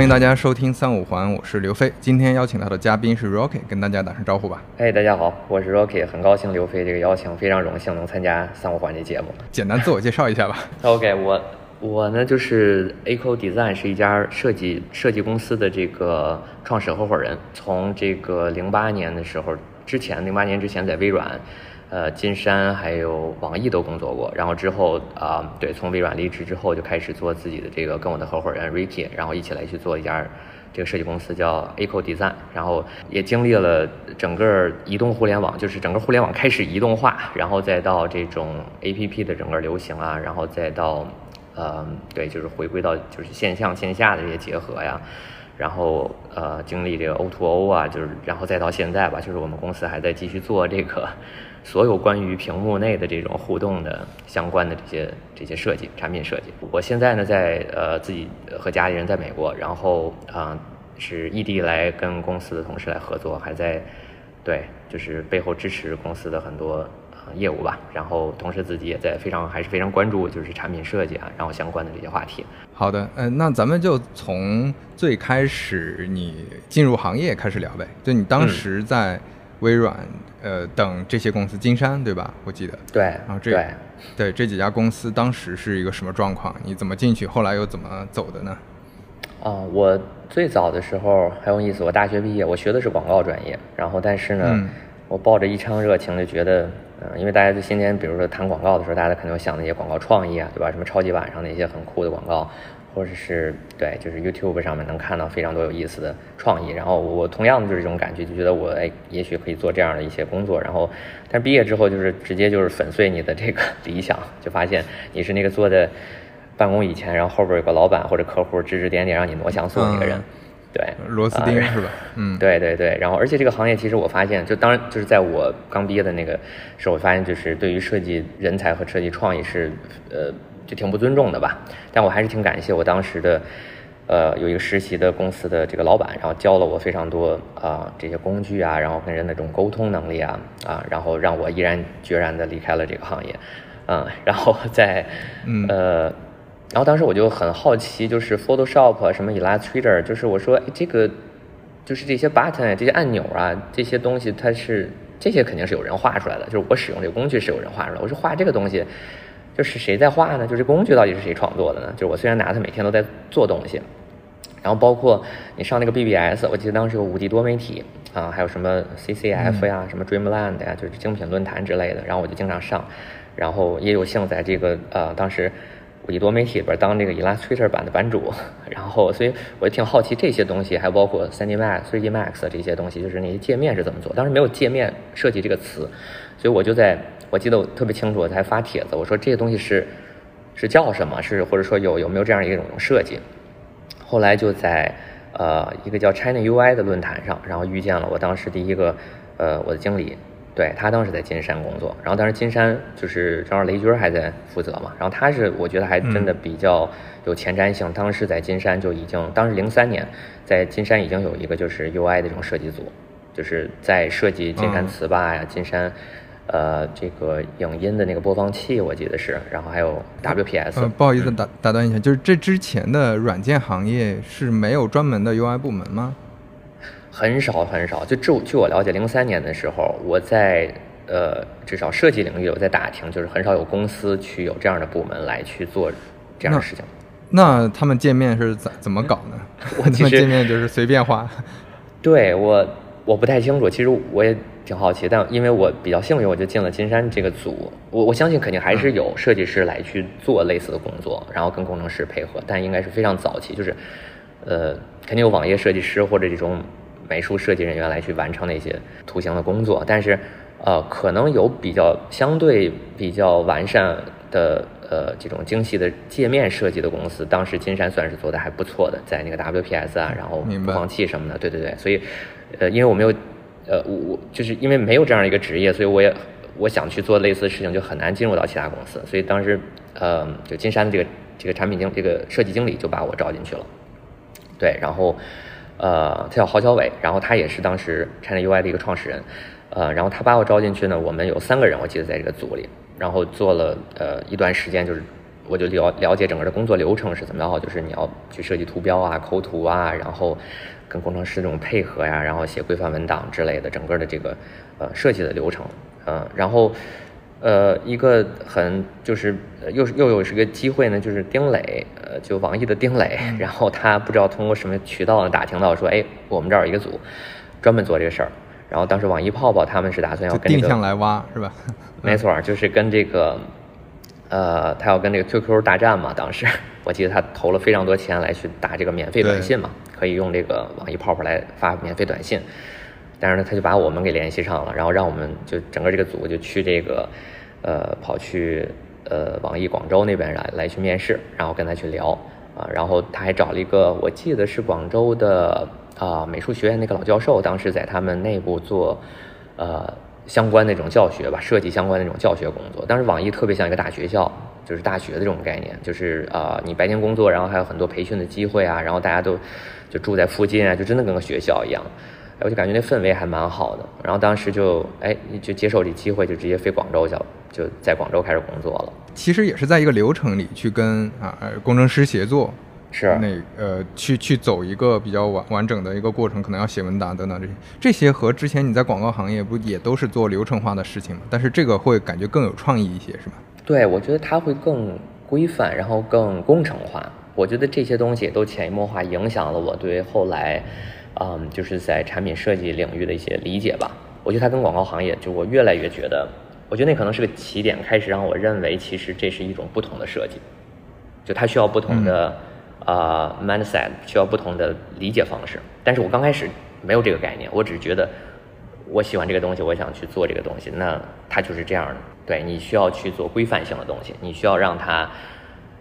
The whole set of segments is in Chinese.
欢迎大家收听三五环，我是刘飞。今天邀请到的嘉宾是 Rocky，跟大家打声招呼吧。哎，大家好，我是 Rocky，很高兴刘飞这个邀请，非常荣幸能参加三五环这节目。简单自我介绍一下吧。OK，我我呢就是 Eco Design 是一家设计设计公司的这个创始合伙人，从这个零八年的时候之前，零八年之前在微软。呃，金山还有网易都工作过，然后之后啊、呃，对，从微软离职之后就开始做自己的这个，跟我的合伙人 Ricky，然后一起来去做一家这个设计公司叫 Eco Design，然后也经历了整个移动互联网，就是整个互联网开始移动化，然后再到这种 APP 的整个流行啊，然后再到呃，对，就是回归到就是线上线下的这些结合呀。然后呃，经历这个 O to O 啊，就是然后再到现在吧，就是我们公司还在继续做这个所有关于屏幕内的这种互动的相关的这些这些设计产品设计。我现在呢，在呃自己和家里人在美国，然后啊、呃、是异地来跟公司的同事来合作，还在对，就是背后支持公司的很多。业务吧，然后同时自己也在非常还是非常关注就是产品设计啊，然后相关的这些话题。好的，嗯、呃，那咱们就从最开始你进入行业开始聊呗。就你当时在微软，嗯、呃，等这些公司，金山对吧？我记得。对。然后这对对这几家公司当时是一个什么状况？你怎么进去？后来又怎么走的呢？啊，我最早的时候很有意思，我大学毕业，我学的是广告专业，然后但是呢，嗯、我抱着一腔热情就觉得。嗯，因为大家在今天，比如说谈广告的时候，大家肯定会想那些广告创意啊，对吧？什么超级碗上那些很酷的广告，或者是对，就是 YouTube 上面能看到非常多有意思的创意。然后我同样的就是这种感觉，就觉得我哎，也许可以做这样的一些工作。然后，但毕业之后就是直接就是粉碎你的这个理想，就发现你是那个坐在办公椅前，然后后边有个老板或者客户指指点点让你挪像素那个人。嗯对，螺丝钉、呃、是吧？嗯，对对对。然后，而且这个行业其实我发现，就当然就是在我刚毕业的那个时候，我发现就是对于设计人才和设计创意是，呃，就挺不尊重的吧。但我还是挺感谢我当时的，呃，有一个实习的公司的这个老板，然后教了我非常多啊、呃、这些工具啊，然后跟人的这种沟通能力啊啊，然后让我毅然决然的离开了这个行业，嗯，然后在，嗯呃。然后当时我就很好奇，就是 Photoshop 什么 Illustrator，就是我说，哎，这个就是这些 button 这些按钮啊，这些东西它是这些肯定是有人画出来的，就是我使用这个工具是有人画出来的。我说画这个东西，就是谁在画呢？就是工具到底是谁创作的呢？就是我虽然拿它每天都在做东西，然后包括你上那个 BBS，我记得当时有五 D 多媒体啊，还有什么 CCF 呀、什么 Dreamland 呀，就是精品论坛之类的，然后我就经常上，然后也有幸在这个呃当时。五 D 多媒体里边当这个 Illustrator 版的版主，然后所以我就挺好奇这些东西，还包括 3D Max、3D Max 这些东西，就是那些界面是怎么做。当时没有界面设计这个词，所以我就在我记得我特别清楚，我才发帖子，我说这些东西是是叫什么？是或者说有有没有这样一种设计？后来就在呃一个叫 China UI 的论坛上，然后遇见了我当时第一个呃我的经理。对他当时在金山工作，然后当时金山就是正好雷军还在负责嘛，然后他是我觉得还真的比较有前瞻性，当时在金山就已经，当时零三年在金山已经有一个就是 UI 的这种设计组，就是在设计金山词霸呀、金山呃这个影音的那个播放器，我记得是，然后还有 WPS。呃，不好意思打打断一下，就是这之前的软件行业是没有专门的 UI 部门吗？很少很少，就据据我了解，零三年的时候，我在呃至少设计领域，我在打听，就是很少有公司去有这样的部门来去做这样的事情。那他们见面是怎怎么搞呢？我 他们界面就是随便画。对我我不太清楚，其实我也挺好奇，但因为我比较幸运，我就进了金山这个组。我我相信肯定还是有设计师来去做类似的工作，然后跟工程师配合，但应该是非常早期，就是呃肯定有网页设计师或者这种。美术设计人员来去完成那些图形的工作，但是，呃，可能有比较相对比较完善的呃这种精细的界面设计的公司，当时金山算是做的还不错的，在那个 WPS 啊，然后播放器什么的，对对对，所以，呃，因为我没有，呃，我我就是因为没有这样一个职业，所以我也我想去做类似的事情，就很难进入到其他公司，所以当时，呃，就金山的这个这个产品经这个设计经理就把我招进去了，对，然后。呃，他叫郝小伟，然后他也是当时 China UI 的一个创始人，呃，然后他把我招进去呢，我们有三个人，我记得在这个组里，然后做了呃一段时间，就是我就了了解整个的工作流程是怎么样，就是你要去设计图标啊、抠图啊，然后跟工程师这种配合呀，然后写规范文档之类的，整个的这个呃设计的流程，嗯，然后呃一个很就是又又有是个机会呢，就是丁磊，呃，就网易的丁磊，然后他不知道通过什么渠道呢打听到说，哎，我们这儿有一个组专门做这个事儿，然后当时网易泡泡他们是打算要跟定向来挖是吧？没错，就是跟这个。呃，他要跟这个 QQ 大战嘛？当时 我记得他投了非常多钱来去打这个免费短信嘛，可以用这个网易泡泡来发免费短信。但是呢，他就把我们给联系上了，然后让我们就整个这个组就去这个呃跑去呃网易广州那边来来去面试，然后跟他去聊啊。然后他还找了一个我记得是广州的啊美术学院那个老教授，当时在他们内部做呃。相关那种教学吧，设计相关那种教学工作。当时网易特别像一个大学校，就是大学的这种概念，就是啊，你白天工作，然后还有很多培训的机会啊，然后大家都就住在附近啊，就真的跟个学校一样。我就感觉那氛围还蛮好的。然后当时就哎，就接受这机会，就直接飞广州去了，就在广州开始工作了。其实也是在一个流程里去跟啊工程师协作。是那呃，去去走一个比较完完整的一个过程，可能要写文档等等这些，这些和之前你在广告行业不也都是做流程化的事情吗？但是这个会感觉更有创意一些，是吧？对，我觉得它会更规范，然后更工程化。我觉得这些东西也都潜移默化影响了我对后来，嗯，就是在产品设计领域的一些理解吧。我觉得它跟广告行业，就我越来越觉得，我觉得那可能是个起点，开始让我认为其实这是一种不同的设计，就它需要不同的。啊，mindset 需要不同的理解方式，但是我刚开始没有这个概念，我只是觉得我喜欢这个东西，我想去做这个东西，那它就是这样的。对你需要去做规范性的东西，你需要让它，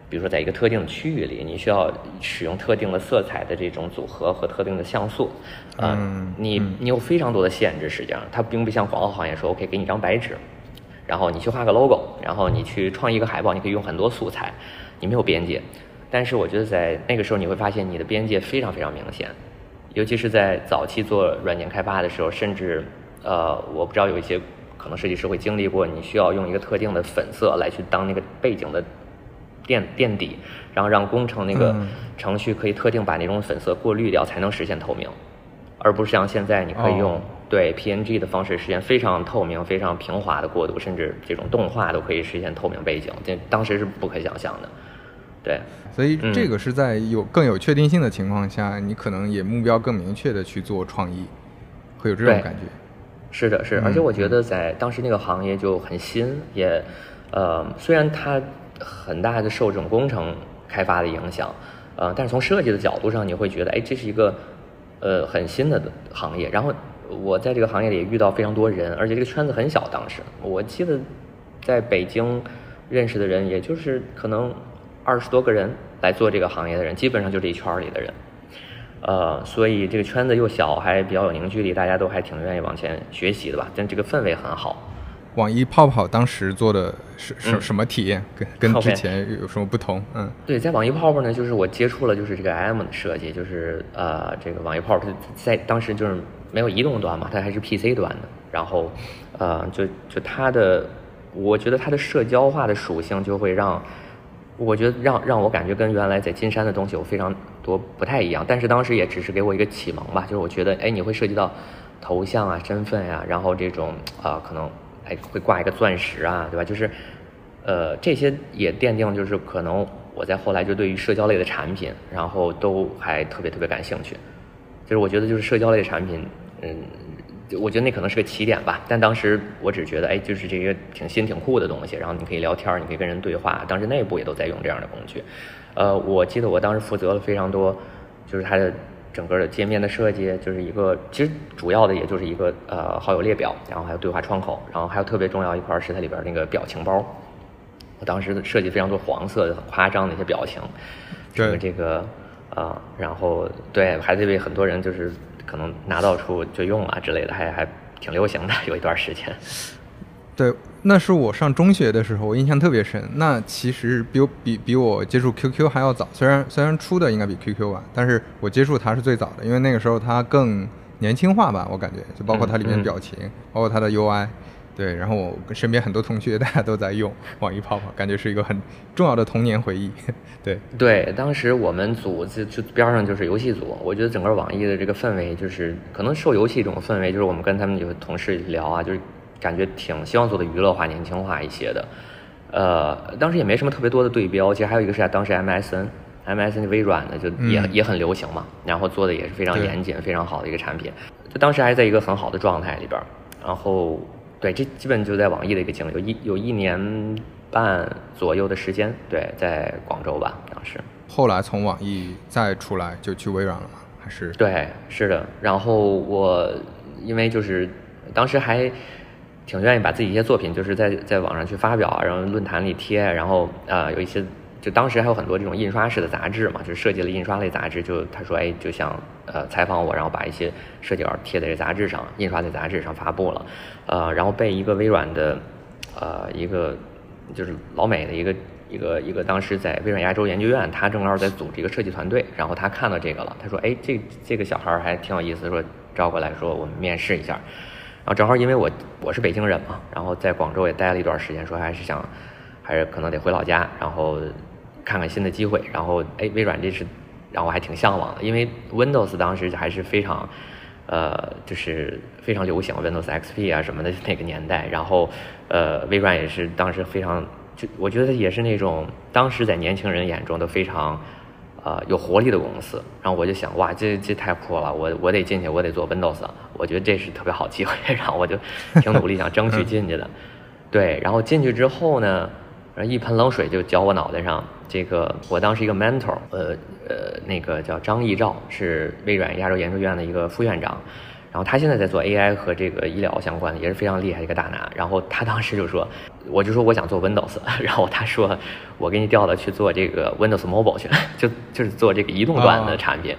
比如说在一个特定的区域里，你需要使用特定的色彩的这种组合和特定的像素，啊，你你有非常多的限制，实际上它并不像广告行业说，OK，给你一张白纸，然后你去画个 logo，然后你去创一个海报，你可以用很多素材，你没有边界。但是我觉得在那个时候，你会发现你的边界非常非常明显，尤其是在早期做软件开发的时候，甚至呃，我不知道有一些可能设计师会经历过，你需要用一个特定的粉色来去当那个背景的垫垫底，然后让工程那个程序可以特定把那种粉色过滤掉，才能实现透明，而不是像现在你可以用对 PNG 的方式实现非常透明、非常平滑的过渡，甚至这种动画都可以实现透明背景，这当时是不可想象的。对，所以这个是在有更有确定性的情况下，你可能也目标更明确的去做创意，会有这种感觉。是的，是，而且我觉得在当时那个行业就很新，也，呃，虽然它很大的受这种工程开发的影响，呃，但是从设计的角度上，你会觉得，哎，这是一个呃很新的行业。然后我在这个行业里也遇到非常多人，而且这个圈子很小。当时我记得在北京认识的人，也就是可能。二十多个人来做这个行业的人，基本上就这一圈里的人，呃，所以这个圈子又小，还比较有凝聚力，大家都还挺愿意往前学习的吧？但这个氛围很好。网易泡泡当时做的是什什么体验？跟跟之前有什么不同？嗯，对，在网易泡泡呢，就是我接触了，就是这个 M 的设计，就是呃，这个网易泡泡它在当时就是没有移动端嘛，它还是 PC 端的，然后呃，就就它的，我觉得它的社交化的属性就会让。我觉得让让我感觉跟原来在金山的东西有非常多不太一样，但是当时也只是给我一个启蒙吧，就是我觉得，哎，你会涉及到头像啊、身份呀，然后这种啊，可能哎会挂一个钻石啊，对吧？就是，呃，这些也奠定就是可能我在后来就对于社交类的产品，然后都还特别特别感兴趣，就是我觉得就是社交类产品，嗯。我觉得那可能是个起点吧，但当时我只觉得，哎，就是这个挺新挺酷的东西，然后你可以聊天，你可以跟人对话。当时内部也都在用这样的工具。呃，我记得我当时负责了非常多，就是它的整个的界面的设计，就是一个其实主要的也就是一个呃好友列表，然后还有对话窗口，然后还有特别重要一块是它里边那个表情包。我当时设计非常多黄色的很夸张的一些表情，对这个啊，然后对还得被很多人就是。可能拿到处就用啊之类的，还还挺流行的，有一段时间。对，那是我上中学的时候，我印象特别深。那其实比我比比我接触 QQ 还要早，虽然虽然出的应该比 QQ 晚，但是我接触它是最早的，因为那个时候它更年轻化吧，我感觉，就包括它里面表情，包括它的 UI，对，然后我身边很多同学 大家都在用网易泡泡，感觉是一个很重要的童年回忆。对 对，当时我们组就就边上就是游戏组，我觉得整个网易的这个氛围就是可能受游戏这种氛围，就是我们跟他们有同事聊啊，就是感觉挺希望做的娱乐化、年轻化一些的。呃，当时也没什么特别多的对标，其实还有一个是当时 MSN，MSN 微软的就也也很流行嘛，然后做的也是非常严谨、非常好的一个产品，就当时还在一个很好的状态里边，然后。对，这基本就在网易的一个经历，有一有一年半左右的时间，对，在广州吧，当时。后来从网易再出来就去微软了吗？还是？对，是的。然后我因为就是当时还挺愿意把自己一些作品就是在在网上去发表，然后论坛里贴，然后啊有一些。就当时还有很多这种印刷式的杂志嘛，就设计了印刷类杂志。就他说，哎，就想呃采访我，然后把一些设计稿贴在这杂志上，印刷在杂志上发布了。呃，然后被一个微软的呃一个就是老美的一个一个一个当时在微软亚洲研究院，他正好在组织一个设计团队，然后他看到这个了，他说，哎，这这个小孩还挺有意思，说招过来说我们面试一下。然后正好因为我我是北京人嘛，然后在广州也待了一段时间，说还是想还是可能得回老家，然后。看看新的机会，然后哎，微软这是让我还挺向往的，因为 Windows 当时还是非常，呃，就是非常流行 Windows XP 啊什么的那个年代，然后呃，微软也是当时非常，就我觉得也是那种当时在年轻人眼中都非常，呃，有活力的公司，然后我就想，哇，这这太酷了，我我得进去，我得做 Windows，我觉得这是特别好机会，然后我就挺努力想争取进去的，对，然后进去之后呢，一盆冷水就浇我脑袋上。这个我当时一个 mentor，呃呃，那个叫张义照，是微软亚洲研究院的一个副院长，然后他现在在做 AI 和这个医疗相关的，也是非常厉害的一个大拿。然后他当时就说，我就说我想做 Windows，然后他说我给你调了去做这个 Windows Mobile 去，就就是做这个移动端的产品，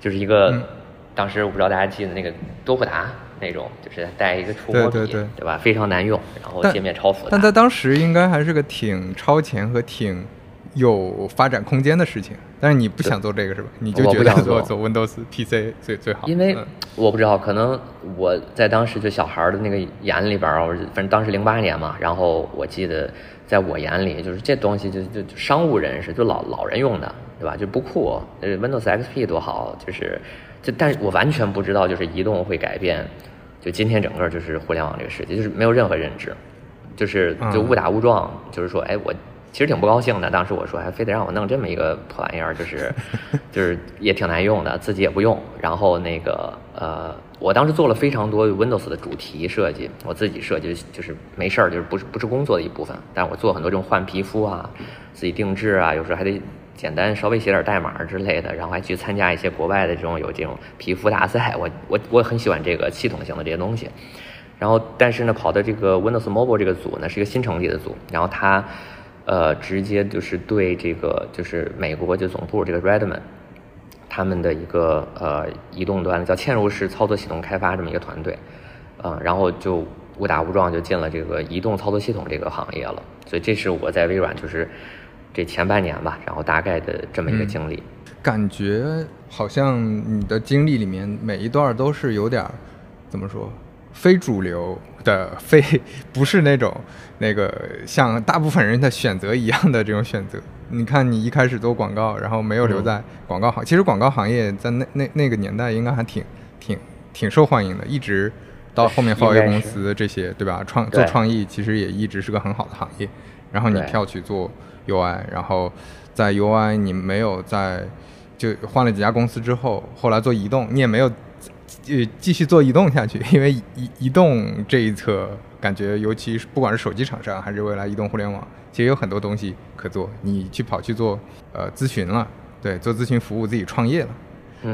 就是一个当时我不知道大家记得那个多普达那种，就是带一个触摸笔，对吧？非常难用，然后界面超复杂。但在当时应该还是个挺超前和挺。有发展空间的事情，但是你不想做这个是吧？你就觉得做做 Windows PC 最最好。因为我不知道，可能我在当时就小孩的那个眼里边儿，反正当时零八年嘛，然后我记得在我眼里，就是这东西就就商务人士就老老人用的，对吧？就不酷。Windows XP 多好，就是就，但是我完全不知道，就是移动会改变，就今天整个就是互联网这个世界，就是没有任何认知，就是就误打误撞，就是说，哎，我。其实挺不高兴的，当时我说还非得让我弄这么一个破玩意儿，就是，就是也挺难用的，自己也不用。然后那个呃，我当时做了非常多 Windows 的主题设计，我自己设计就是没事儿，就是不是不是工作的一部分。但是我做很多这种换皮肤啊，自己定制啊，有时候还得简单稍微写点代码之类的，然后还去参加一些国外的这种有这种皮肤大赛。我我我很喜欢这个系统性的这些东西。然后但是呢，跑的这个 Windows Mobile 这个组呢是一个新成立的组，然后它。呃，直接就是对这个就是美国就总部这个 Redmond，他们的一个呃移动端叫嵌入式操作系统开发这么一个团队，啊，然后就误打误撞就进了这个移动操作系统这个行业了。所以这是我在微软就是这前半年吧，然后大概的这么一个经历。感觉好像你的经历里面每一段都是有点怎么说？非主流的非不是那种那个像大部分人的选择一样的这种选择。你看，你一开始做广告，然后没有留在广告行，其实广告行业在那那那个年代应该还挺挺挺受欢迎的，一直到后面华为公司这些，对吧？创做创意其实也一直是个很好的行业。然后你跳去做 UI，然后在 UI 你没有在就换了几家公司之后，后来做移动，你也没有。呃，继续做移动下去，因为移移动这一侧，感觉尤其是不管是手机厂商还是未来移动互联网，其实有很多东西可做。你去跑去做呃咨询了，对，做咨询服务自己创业了，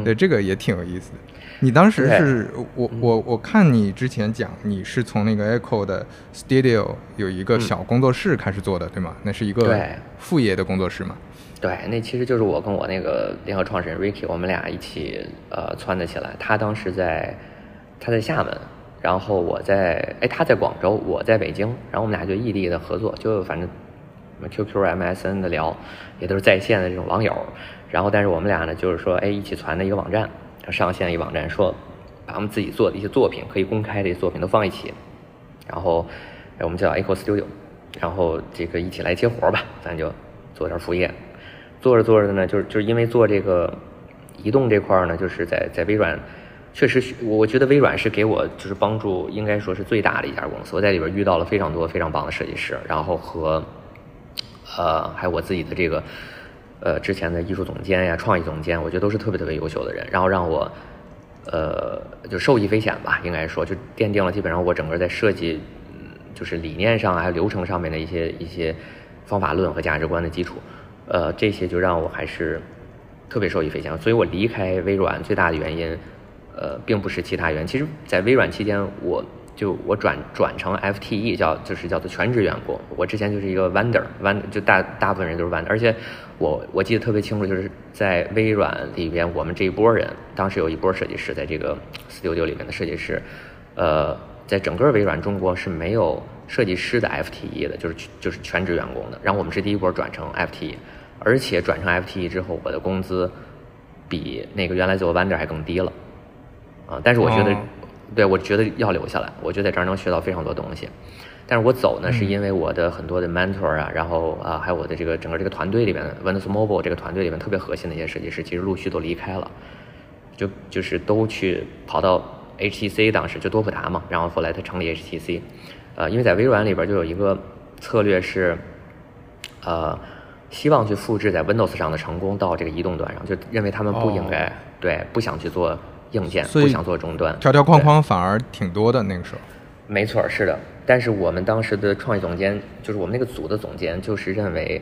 对，这个也挺有意思的。你当时是我我我看你之前讲，你是从那个 Echo 的 Studio 有一个小工作室开始做的，对吗？那是一个副业的工作室嘛？对，那其实就是我跟我那个联合创始人 Ricky，我们俩一起呃窜的起来。他当时在他在厦门，然后我在哎他在广州，我在北京，然后我们俩就异地的合作，就反正什么 QQ、MSN 的聊，也都是在线的这种网友。然后但是我们俩呢，就是说哎一起传的一个网站，上线一个网站，说把我们自己做的一些作品可以公开的一些作品都放一起。然后哎我们叫 Echo Studio，然后这个一起来接活吧，咱就做点副业。做着做着呢，就是就是因为做这个移动这块呢，就是在在微软，确实我觉得微软是给我就是帮助，应该说是最大的一家公司。我在里边遇到了非常多非常棒的设计师，然后和呃还有我自己的这个呃之前的艺术总监呀、创意总监，我觉得都是特别特别优秀的人，然后让我呃就受益匪浅吧，应该说就奠定了基本上我整个在设计就是理念上还有流程上面的一些一些方法论和价值观的基础。呃，这些就让我还是特别受益匪浅，所以我离开微软最大的原因，呃，并不是其他原因。其实，在微软期间，我就我转转成 FTE，叫就是叫做全职员工。我之前就是一个 vendor，vend 就大大部分人都是 vendor，而且我我记得特别清楚，就是在微软里边，我们这一波人，当时有一波设计师在这个 Studio 里面的设计师，呃，在整个微软中国是没有设计师的 FTE 的，就是就是全职员工的。然后我们是第一波转成 FTE。而且转成 FTE 之后，我的工资比那个原来做 Vendor 还更低了，啊！但是我觉得，对我觉得要留下来，我觉得在这儿能学到非常多东西。但是我走呢，是因为我的很多的 mentor 啊，然后啊，还有我的这个整个这个团队里面，Windows Mobile 这个团队里面特别核心的一些设计师，其实陆续都离开了，就就是都去跑到 HTC，当时就多普达嘛，然后后来他成立 HTC，呃，因为在微软里边就有一个策略是，呃。希望去复制在 Windows 上的成功到这个移动端上，就认为他们不应该对，不想去做硬件，不想做终端，条条框框反而挺多的那个时候。没错，是的。但是我们当时的创意总监，就是我们那个组的总监，就是认为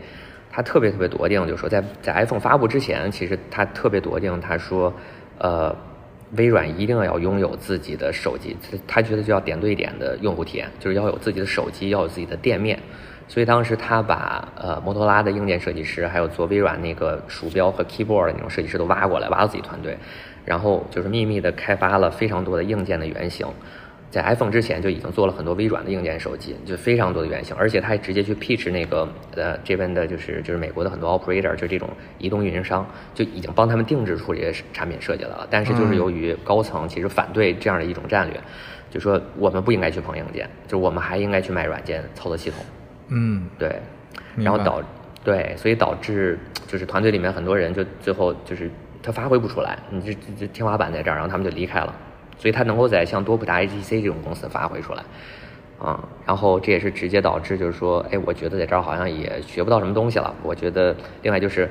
他特别特别笃定，就说在在 iPhone 发布之前，其实他特别笃定，他说，呃，微软一定要拥有自己的手机，他觉得就要点对点的用户体验，就是要有自己的手机，要有自己的店面。所以当时他把呃摩托拉的硬件设计师，还有做微软那个鼠标和 keyboard 的那种设计师都挖过来，挖到自己团队，然后就是秘密的开发了非常多的硬件的原型，在 iPhone 之前就已经做了很多微软的硬件手机，就非常多的原型，而且他还直接去 pitch 那个呃这边的就是就是美国的很多 operator，就这种移动运营商就已经帮他们定制出这些产品设计了，但是就是由于高层其实反对这样的一种战略，就说我们不应该去碰硬件，就我们还应该去卖软件操作系统。嗯，对，然后导，对，所以导致就是团队里面很多人就最后就是他发挥不出来，你这这天花板在这儿，然后他们就离开了，所以他能够在像多普达 HTC 这种公司发挥出来，啊，然后这也是直接导致就是说，哎，我觉得在这儿好像也学不到什么东西了。我觉得另外就是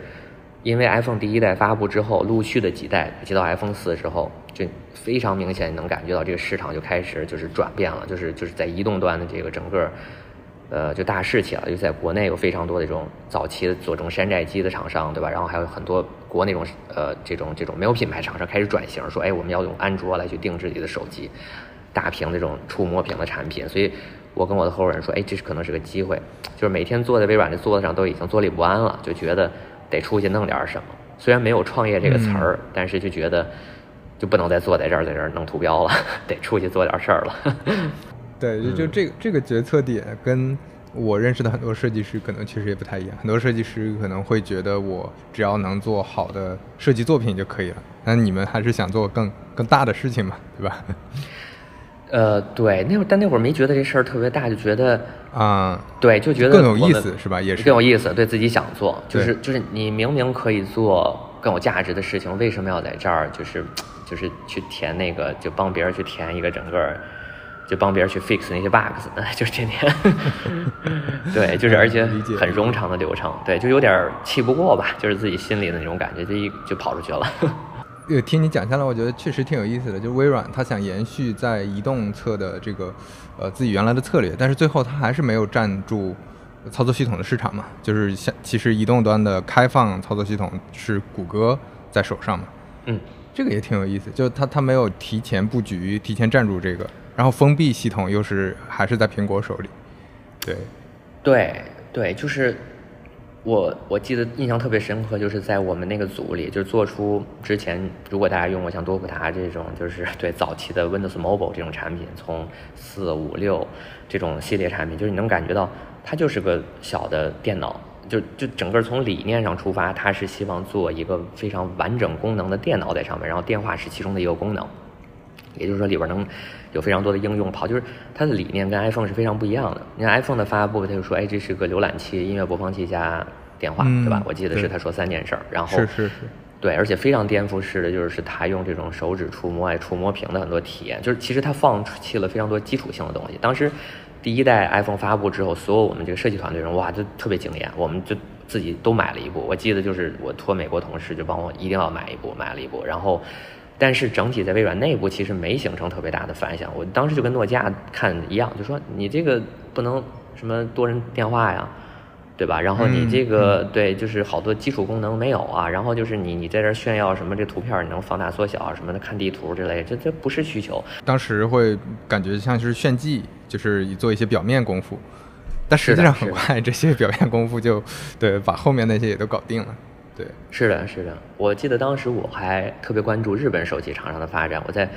因为 iPhone 第一代发布之后，陆续的几代接到 iPhone 四之后，就非常明显能感觉到这个市场就开始就是转变了，就是就是在移动端的这个整个。呃，就大势起了，就在国内有非常多的这种早期的做这种山寨机的厂商，对吧？然后还有很多国那种呃这种这种没有品牌厂商开始转型，说，哎，我们要用安卓来去定制自己的手机，大屏这种触摸屏的产品。所以，我跟我的合伙人说，哎，这是可能是个机会，就是每天坐在微软的桌子上都已经坐立不安了，就觉得得出去弄点什么。虽然没有创业这个词儿，但是就觉得就不能再坐在这儿，在这儿弄图标了，得出去做点事儿了。对，就就这个这个决策点跟我认识的很多设计师可能确实也不太一样。很多设计师可能会觉得我只要能做好的设计作品就可以了，那你们还是想做更更大的事情嘛，对吧？呃，对，那会儿但那会儿没觉得这事儿特别大，就觉得啊，对，就觉得更有意思是吧？也是更有意思，对自己想做，就是就是你明明可以做更有价值的事情，为什么要在这儿就是就是去填那个，就帮别人去填一个整个。就帮别人去 fix 那些 bugs，就是天天，对，就是而且很冗长的流程，对，就有点气不过吧，就是自己心里的那种感觉，就一就跑出去了。呃，听你讲下来，我觉得确实挺有意思的。就是微软，它想延续在移动侧的这个呃自己原来的策略，但是最后它还是没有占住操作系统的市场嘛。就是像其实移动端的开放操作系统是谷歌在手上嘛。嗯，这个也挺有意思，就它它没有提前布局，提前站住这个。然后封闭系统又是还是在苹果手里，对，对对，就是我我记得印象特别深刻，就是在我们那个组里，就是做出之前如果大家用过像多普达这种，就是对早期的 Windows Mobile 这种产品，从四五六这种系列产品，就是你能感觉到它就是个小的电脑，就就整个从理念上出发，它是希望做一个非常完整功能的电脑在上面，然后电话是其中的一个功能。也就是说里边能有非常多的应用跑，就是它的理念跟 iPhone 是非常不一样的。你看 iPhone 的发布，他就说，哎，这是个浏览器、音乐播放器加电话，对吧？我记得是他说三件事儿，然后是是是，对，而且非常颠覆式的就是他用这种手指触摸、爱触摸屏的很多体验，就是其实他放弃了非常多基础性的东西。当时第一代 iPhone 发布之后，所有我们这个设计团队人哇，就特别惊艳，我们就自己都买了一部。我记得就是我托美国同事就帮我一定要买一部，买了一部，然后。但是整体在微软内部其实没形成特别大的反响。我当时就跟诺基亚看一样，就说你这个不能什么多人电话呀，对吧？然后你这个对，就是好多基础功能没有啊。然后就是你你在这炫耀什么这图片你能放大缩小什么的，看地图之类，这这不是需求。当时会感觉像是炫技，就是做一些表面功夫，但实际上很快这些表面功夫就对把后面那些也都搞定了。对，是的，是的。我记得当时我还特别关注日本手机厂商的发展。我在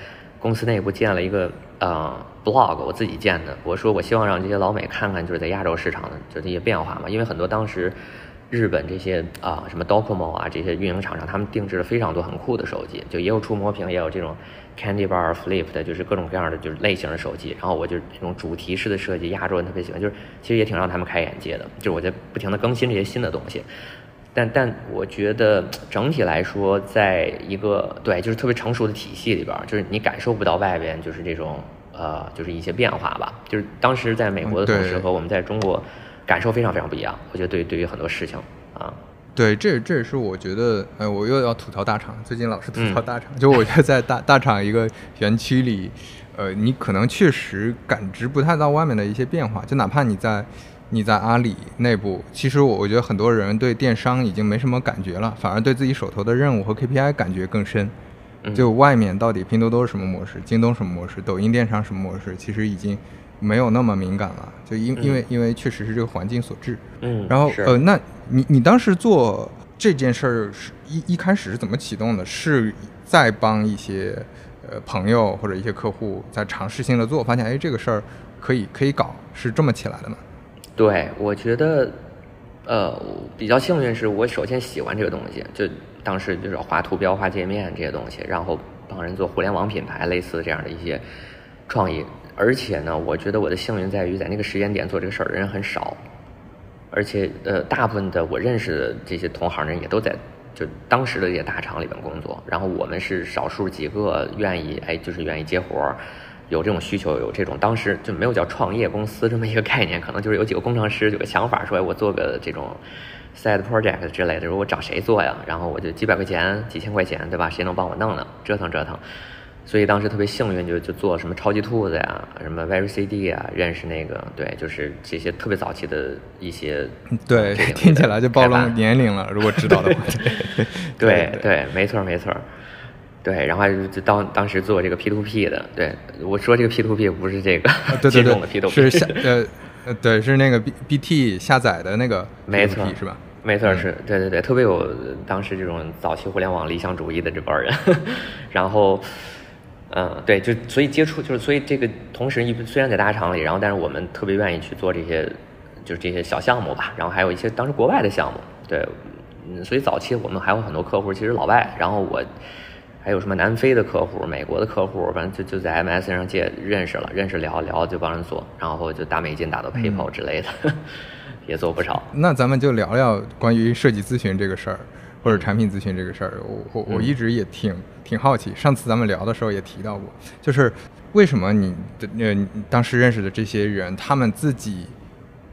公司内部建了一个呃 blog，我自己建的。我说我希望让这些老美看看，就是在亚洲市场的就这些变化嘛。因为很多当时日本这些啊什么 Docomo 啊这些运营厂商，他们定制了非常多很酷的手机，就也有触摸屏，也有这种 Candy Bar Flip 的，就是各种各样的就是类型的手机。然后我就这种主题式的设计，亚洲人特别喜欢，就是其实也挺让他们开眼界的。就是我在不停的更新这些新的东西。但但我觉得整体来说，在一个对就是特别成熟的体系里边，就是你感受不到外边就是这种呃就是一些变化吧。就是当时在美国的同事和我们在中国感受非常非常不一样。我觉得对对于很多事情啊，对这这也是我觉得呃我又要吐槽大厂，最近老是吐槽大厂。就我觉得在大大厂一个园区里，呃你可能确实感知不太到外面的一些变化，就哪怕你在。你在阿里内部，其实我我觉得很多人对电商已经没什么感觉了，反而对自己手头的任务和 KPI 感觉更深。就外面到底拼多多什么模式，京东什么模式，抖音电商什么模式，其实已经没有那么敏感了。就因因为因为确实是这个环境所致。嗯。然后呃，那你你当时做这件事儿是一一开始是怎么启动的？是在帮一些呃朋友或者一些客户在尝试性的做，发现哎这个事儿可以可以搞，是这么起来的吗？对，我觉得，呃，比较幸运是我首先喜欢这个东西，就当时就是画图标、画界面这些东西，然后帮人做互联网品牌类似这样的一些创意。而且呢，我觉得我的幸运在于在那个时间点做这个事儿的人很少，而且呃，大部分的我认识的这些同行人也都在就当时的这些大厂里边工作，然后我们是少数几个愿意哎，就是愿意接活儿。有这种需求，有这种当时就没有叫创业公司这么一个概念，可能就是有几个工程师有个想法，说我做个这种 side project 之类的，说我找谁做呀？然后我就几百块钱、几千块钱，对吧？谁能帮我弄呢？折腾折腾。所以当时特别幸运，就就做什么超级兔子呀，什么 Very CD 啊，认识那个对，就是这些特别早期的一些对，听起来就暴露年龄了。如果知道的话，对对，没错没错。对，然后就当当时做这个 P to P 的，对我说这个 P to P 不是这个 金融的 P to P，是下呃呃对，是那个 B B T 下载的那个，没错是吧？没错是对对对，特别有当时这种早期互联网理想主义的这帮人，然后嗯对，就所以接触就是所以这个同时一虽然在大厂里，然后但是我们特别愿意去做这些就是这些小项目吧，然后还有一些当时国外的项目，对，嗯，所以早期我们还有很多客户其实老外，然后我。还有什么南非的客户、美国的客户，反正就就在 MS 上借认识了，认识聊聊就帮人做，然后就打美金打到 PayPal 之类的，也做不少。那咱们就聊聊关于设计咨询这个事儿，或者产品咨询这个事儿。我我我一直也挺挺好奇，上次咱们聊的时候也提到过，就是为什么你的呃当时认识的这些人，他们自己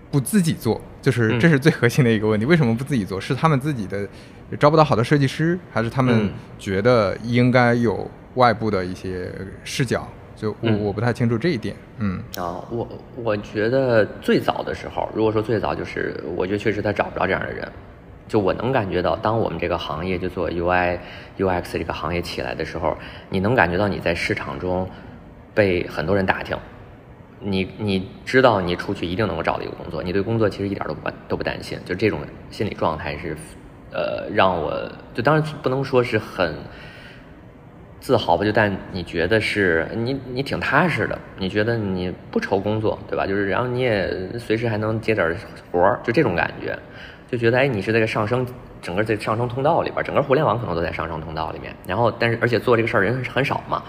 不自己做，就是这是最核心的一个问题，为什么不自己做？是他们自己的。招不到好的设计师，还是他们觉得应该有外部的一些视角？就我我不太清楚这一点。嗯啊，我我觉得最早的时候，如果说最早就是，我觉得确实他找不着这样的人。就我能感觉到，当我们这个行业就做 UI UX 这个行业起来的时候，你能感觉到你在市场中被很多人打听，你你知道你出去一定能够找到一个工作，你对工作其实一点都不都不担心，就这种心理状态是。呃，让我就当然不能说是很自豪吧，就但你觉得是你你挺踏实的，你觉得你不愁工作，对吧？就是然后你也随时还能接点活儿，就这种感觉，就觉得哎，你是在上升整个在上升通道里边，整个互联网可能都在上升通道里面。然后但是而且做这个事儿人很少嘛，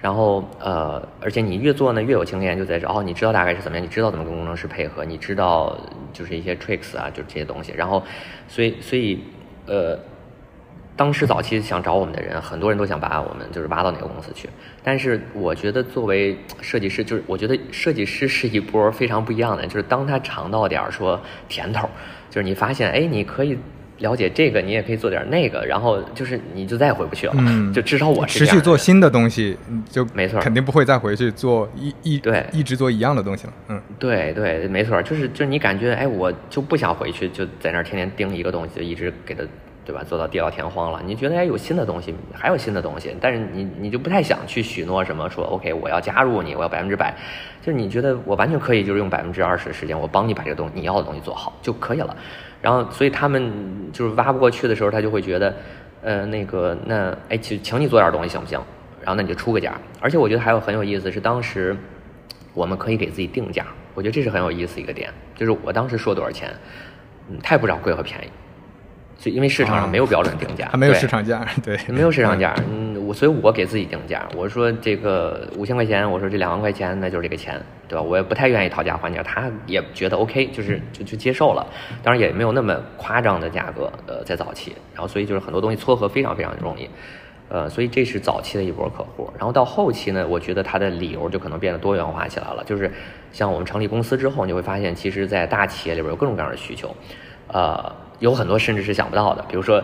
然后呃，而且你越做呢越有经验，就在这哦，你知道大概是怎么样，你知道怎么跟工程师配合，你知道就是一些 tricks 啊，就这些东西。然后，所以所以呃，当时早期想找我们的人，很多人都想把我们就是挖到哪个公司去。但是我觉得作为设计师，就是我觉得设计师是一波非常不一样的，就是当他尝到点儿说甜头，就是你发现哎，你可以。了解这个，你也可以做点那个，然后就是你就再也回不去了。嗯，就至少我是持续做新的东西，就没错，肯定不会再回去做一一对一直做一样的东西了。嗯，对对，没错，就是就是你感觉哎，我就不想回去，就在那儿天天盯一个东西，就一直给它对吧，做到地老天荒了。你觉得哎，有新的东西，还有新的东西，但是你你就不太想去许诺什么，说 OK，我要加入你，我要百分之百，就是你觉得我完全可以，就是用百分之二十的时间，我帮你把这个东西你要的东西做好就可以了。然后，所以他们就是挖不过去的时候，他就会觉得，呃，那个，那，哎，请请你做点东西行不行？然后那你就出个价。而且我觉得还有很有意思是，当时我们可以给自己定价，我觉得这是很有意思一个点，就是我当时说多少钱，嗯，太不知道贵和便宜。就因为市场上没有标准定价，它没有市场价，对，没有市场价。嗯，我所以我给自己定价，我说这个五千块钱，我说这两万块钱，那就是这个钱，对吧？我也不太愿意讨价还价，他也觉得 OK，就是就就接受了。当然也没有那么夸张的价格，呃，在早期，然后所以就是很多东西撮合非常非常容易，呃，所以这是早期的一波客户。然后到后期呢，我觉得他的理由就可能变得多元化起来了，就是像我们成立公司之后，你会发现，其实，在大企业里边有各种各样的需求，呃。有很多甚至是想不到的，比如说，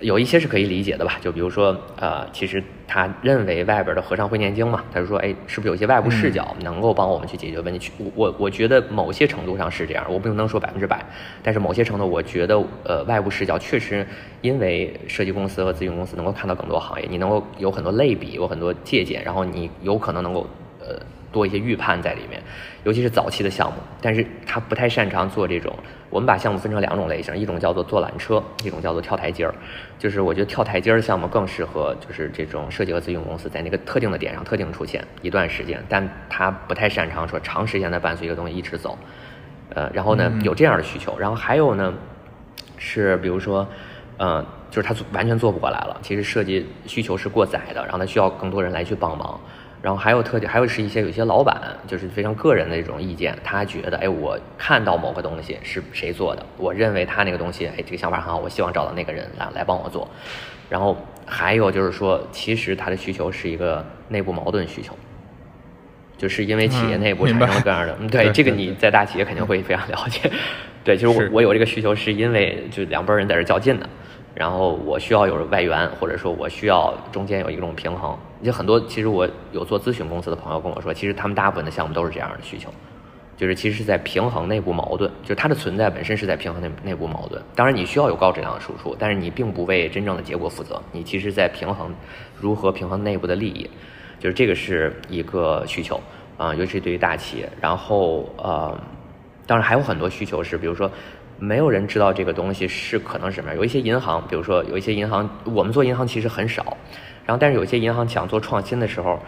有一些是可以理解的吧？就比如说，呃，其实他认为外边的和尚会念经嘛，他就说，哎，是不是有一些外部视角能够帮我们去解决问题？去我我觉得某些程度上是这样，我不能说百分之百，但是某些程度，我觉得，呃，外部视角确实因为设计公司和咨询公司能够看到更多行业，你能够有很多类比，有很多借鉴，然后你有可能能够，呃。多一些预判在里面，尤其是早期的项目，但是他不太擅长做这种。我们把项目分成两种类型，一种叫做坐缆车，一种叫做跳台阶儿。就是我觉得跳台阶儿的项目更适合，就是这种设计和咨询公司在那个特定的点上特定出现一段时间，但他不太擅长说长时间的伴随一个东西一直走。呃，然后呢有这样的需求，然后还有呢是比如说，嗯，就是他完全做不过来了，其实设计需求是过载的，然后他需要更多人来去帮忙。然后还有特点，还有是一些有些老板就是非常个人的这种意见，他觉得，哎，我看到某个东西是谁做的，我认为他那个东西，哎，这个想法很好，我希望找到那个人来来帮我做。然后还有就是说，其实他的需求是一个内部矛盾需求，就是因为企业内部产生了各样的，嗯，对，这个你在大企业肯定会非常了解。对，就是我我有这个需求，是因为就两拨人在这较劲的。然后我需要有外援，或者说我需要中间有一种平衡。就很多，其实我有做咨询公司的朋友跟我说，其实他们大部分的项目都是这样的需求，就是其实是在平衡内部矛盾，就是它的存在本身是在平衡内内部矛盾。当然你需要有高质量的输出，但是你并不为真正的结果负责，你其实在平衡如何平衡内部的利益，就是这个是一个需求啊，尤其对于大企业。然后呃，当然还有很多需求是，比如说。没有人知道这个东西是可能什么样。有一些银行，比如说有一些银行，我们做银行其实很少。然后，但是有些银行想做创新的时候，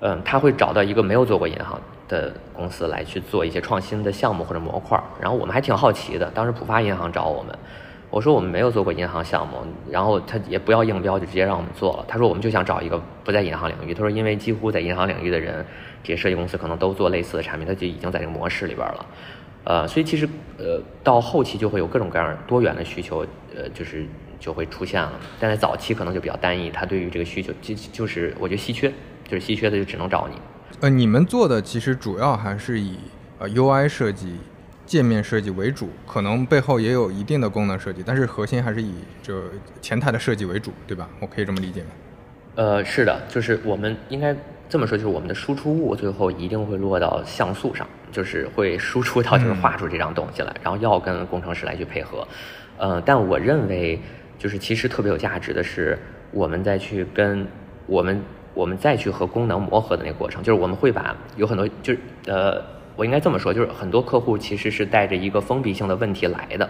嗯，他会找到一个没有做过银行的公司来去做一些创新的项目或者模块。然后我们还挺好奇的。当时浦发银行找我们，我说我们没有做过银行项目，然后他也不要硬标，就直接让我们做了。他说我们就想找一个不在银行领域。他说因为几乎在银行领域的人，这些设计公司可能都做类似的产品，他就已经在这个模式里边了。呃，所以其实呃，到后期就会有各种各样多元的需求，呃，就是就会出现了。但在早期可能就比较单一，它对于这个需求就就是我觉得稀缺，就是稀缺的就只能找你。呃，你们做的其实主要还是以呃 UI 设计、界面设计为主，可能背后也有一定的功能设计，但是核心还是以这前台的设计为主，对吧？我可以这么理解吗？呃，是的，就是我们应该这么说，就是我们的输出物最后一定会落到像素上。就是会输出到，就是画出这张东西来，然后要跟工程师来去配合，呃，但我认为，就是其实特别有价值的是，我们再去跟我们，我们再去和功能磨合的那个过程，就是我们会把有很多，就是呃，我应该这么说，就是很多客户其实是带着一个封闭性的问题来的，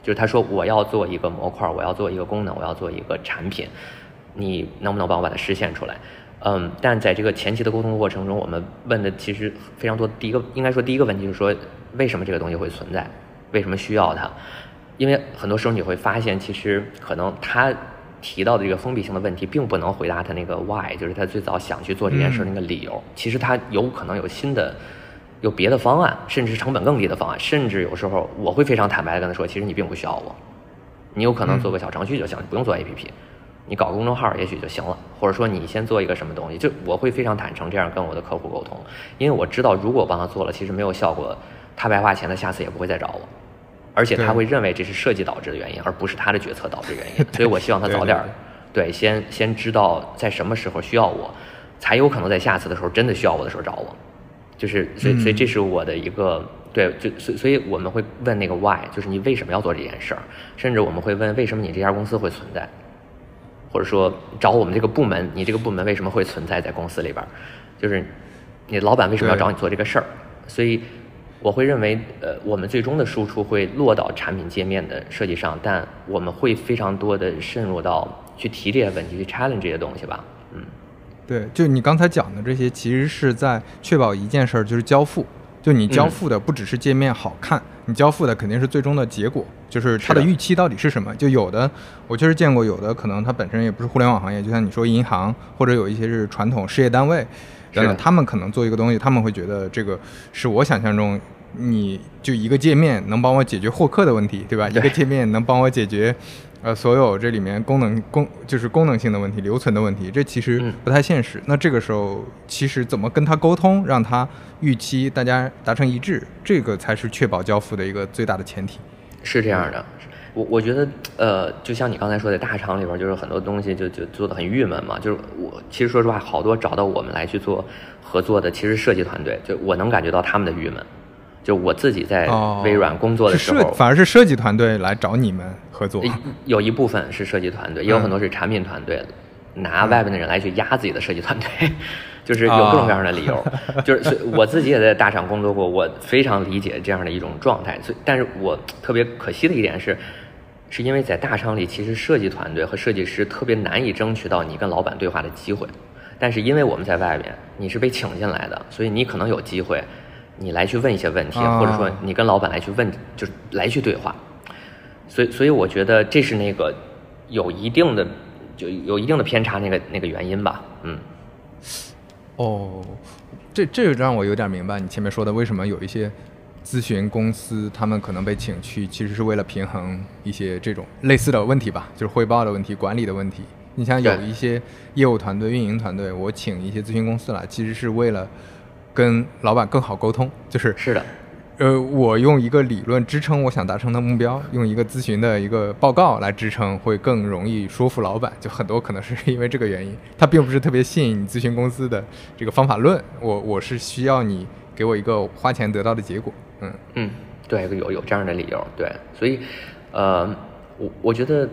就是他说我要做一个模块，我要做一个功能，我要做一个产品，你能不能帮我把它实现出来？嗯，但在这个前期的沟通过程中，我们问的其实非常多。第一个应该说第一个问题就是说，为什么这个东西会存在？为什么需要它？因为很多时候你会发现，其实可能他提到的这个封闭性的问题，并不能回答他那个 why，就是他最早想去做这件事那个理由。其实他有可能有新的、有别的方案，甚至成本更低的方案。甚至有时候我会非常坦白的跟他说，其实你并不需要我，你有可能做个小程序就行，不用做 APP，你搞个公众号也许就行了。或者说你先做一个什么东西，就我会非常坦诚这样跟我的客户沟通，因为我知道如果我帮他做了，其实没有效果，他白花钱，他下次也不会再找我。而且他会认为这是设计导致的原因，而不是他的决策导致原因。所以我希望他早点，对，先先知道在什么时候需要我，才有可能在下次的时候真的需要我的时候找我。就是，所以所以这是我的一个对，就所所以我们会问那个 why，就是你为什么要做这件事儿？甚至我们会问为什么你这家公司会存在，或者说找我们这个部门，你这个部门为什么会存在在公司里边？就是你老板为什么要找你做这个事儿？所以。我会认为，呃，我们最终的输出会落到产品界面的设计上，但我们会非常多的渗入到去提这些问题，去 challenge 这些东西吧。嗯，对，就你刚才讲的这些，其实是在确保一件事儿，就是交付。就你交付的不只是界面好看，你交付的肯定是最终的结果，就是它的预期到底是什么。就有的，我确实见过，有的可能它本身也不是互联网行业，就像你说银行，或者有一些是传统事业单位。等等，他们可能做一个东西，他们会觉得这个是我想象中，你就一个界面能帮我解决获客的问题，对吧？一个界面能帮我解决，呃，所有这里面功能功就是功能性的问题、留存的问题，这其实不太现实。那这个时候，其实怎么跟他沟通，让他预期大家达成一致，这个才是确保交付的一个最大的前提。是这样的。我我觉得，呃，就像你刚才说的，大厂里边就是很多东西就就做的很郁闷嘛。就是我其实说实话，好多找到我们来去做合作的，其实设计团队，就我能感觉到他们的郁闷。就我自己在微软工作的时候，反而是设计团队来找你们合作。有一部分是设计团队，也有很多是产品团队，拿外面的人来去压自己的设计团队。就是有各种各样的理由，就是我自己也在大厂工作过，我非常理解这样的一种状态。所以，但是我特别可惜的一点是，是因为在大厂里，其实设计团队和设计师特别难以争取到你跟老板对话的机会。但是因为我们在外边，你是被请进来的，所以你可能有机会，你来去问一些问题，或者说你跟老板来去问，就是来去对话。所以，所以我觉得这是那个有一定的就有一定的偏差那个那个原因吧，嗯。哦，这这个让我有点明白你前面说的为什么有一些咨询公司他们可能被请去，其实是为了平衡一些这种类似的问题吧，就是汇报的问题、管理的问题。你像有一些业务团队、运营团队，我请一些咨询公司来，其实是为了跟老板更好沟通，就是是的。呃，我用一个理论支撑我想达成的目标，用一个咨询的一个报告来支撑，会更容易说服老板。就很多可能是因为这个原因，他并不是特别信你咨询公司的这个方法论。我我是需要你给我一个花钱得到的结果。嗯嗯，对，有有这样的理由。对，所以呃，我我觉得，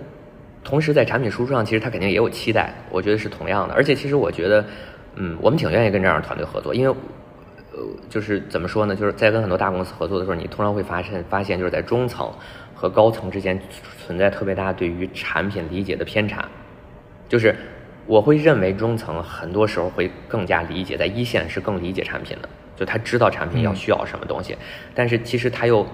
同时在产品输出上，其实他肯定也有期待。我觉得是同样的。而且其实我觉得，嗯，我们挺愿意跟这样的团队合作，因为。呃，就是怎么说呢？就是在跟很多大公司合作的时候，你通常会发现，发现就是在中层和高层之间存在特别大对于产品理解的偏差。就是我会认为中层很多时候会更加理解，在一线是更理解产品的，就他知道产品要需要什么东西。但是其实他又，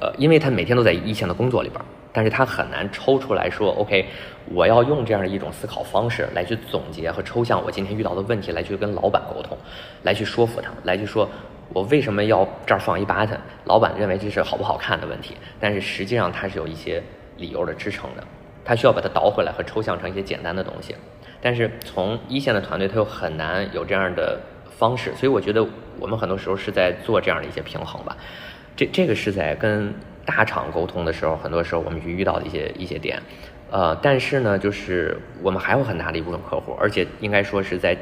呃，因为他每天都在一线的工作里边。但是他很难抽出来说，OK，我要用这样的一种思考方式来去总结和抽象我今天遇到的问题，来去跟老板沟通，来去说服他，来去说我为什么要这儿放一 button，老板认为这是好不好看的问题，但是实际上它是有一些理由的支撑的，他需要把它倒回来和抽象成一些简单的东西，但是从一线的团队他又很难有这样的方式，所以我觉得我们很多时候是在做这样的一些平衡吧，这这个是在跟。大厂沟通的时候，很多时候我们去遇到的一些一些点，呃，但是呢，就是我们还有很大的一部分客户，而且应该说是在，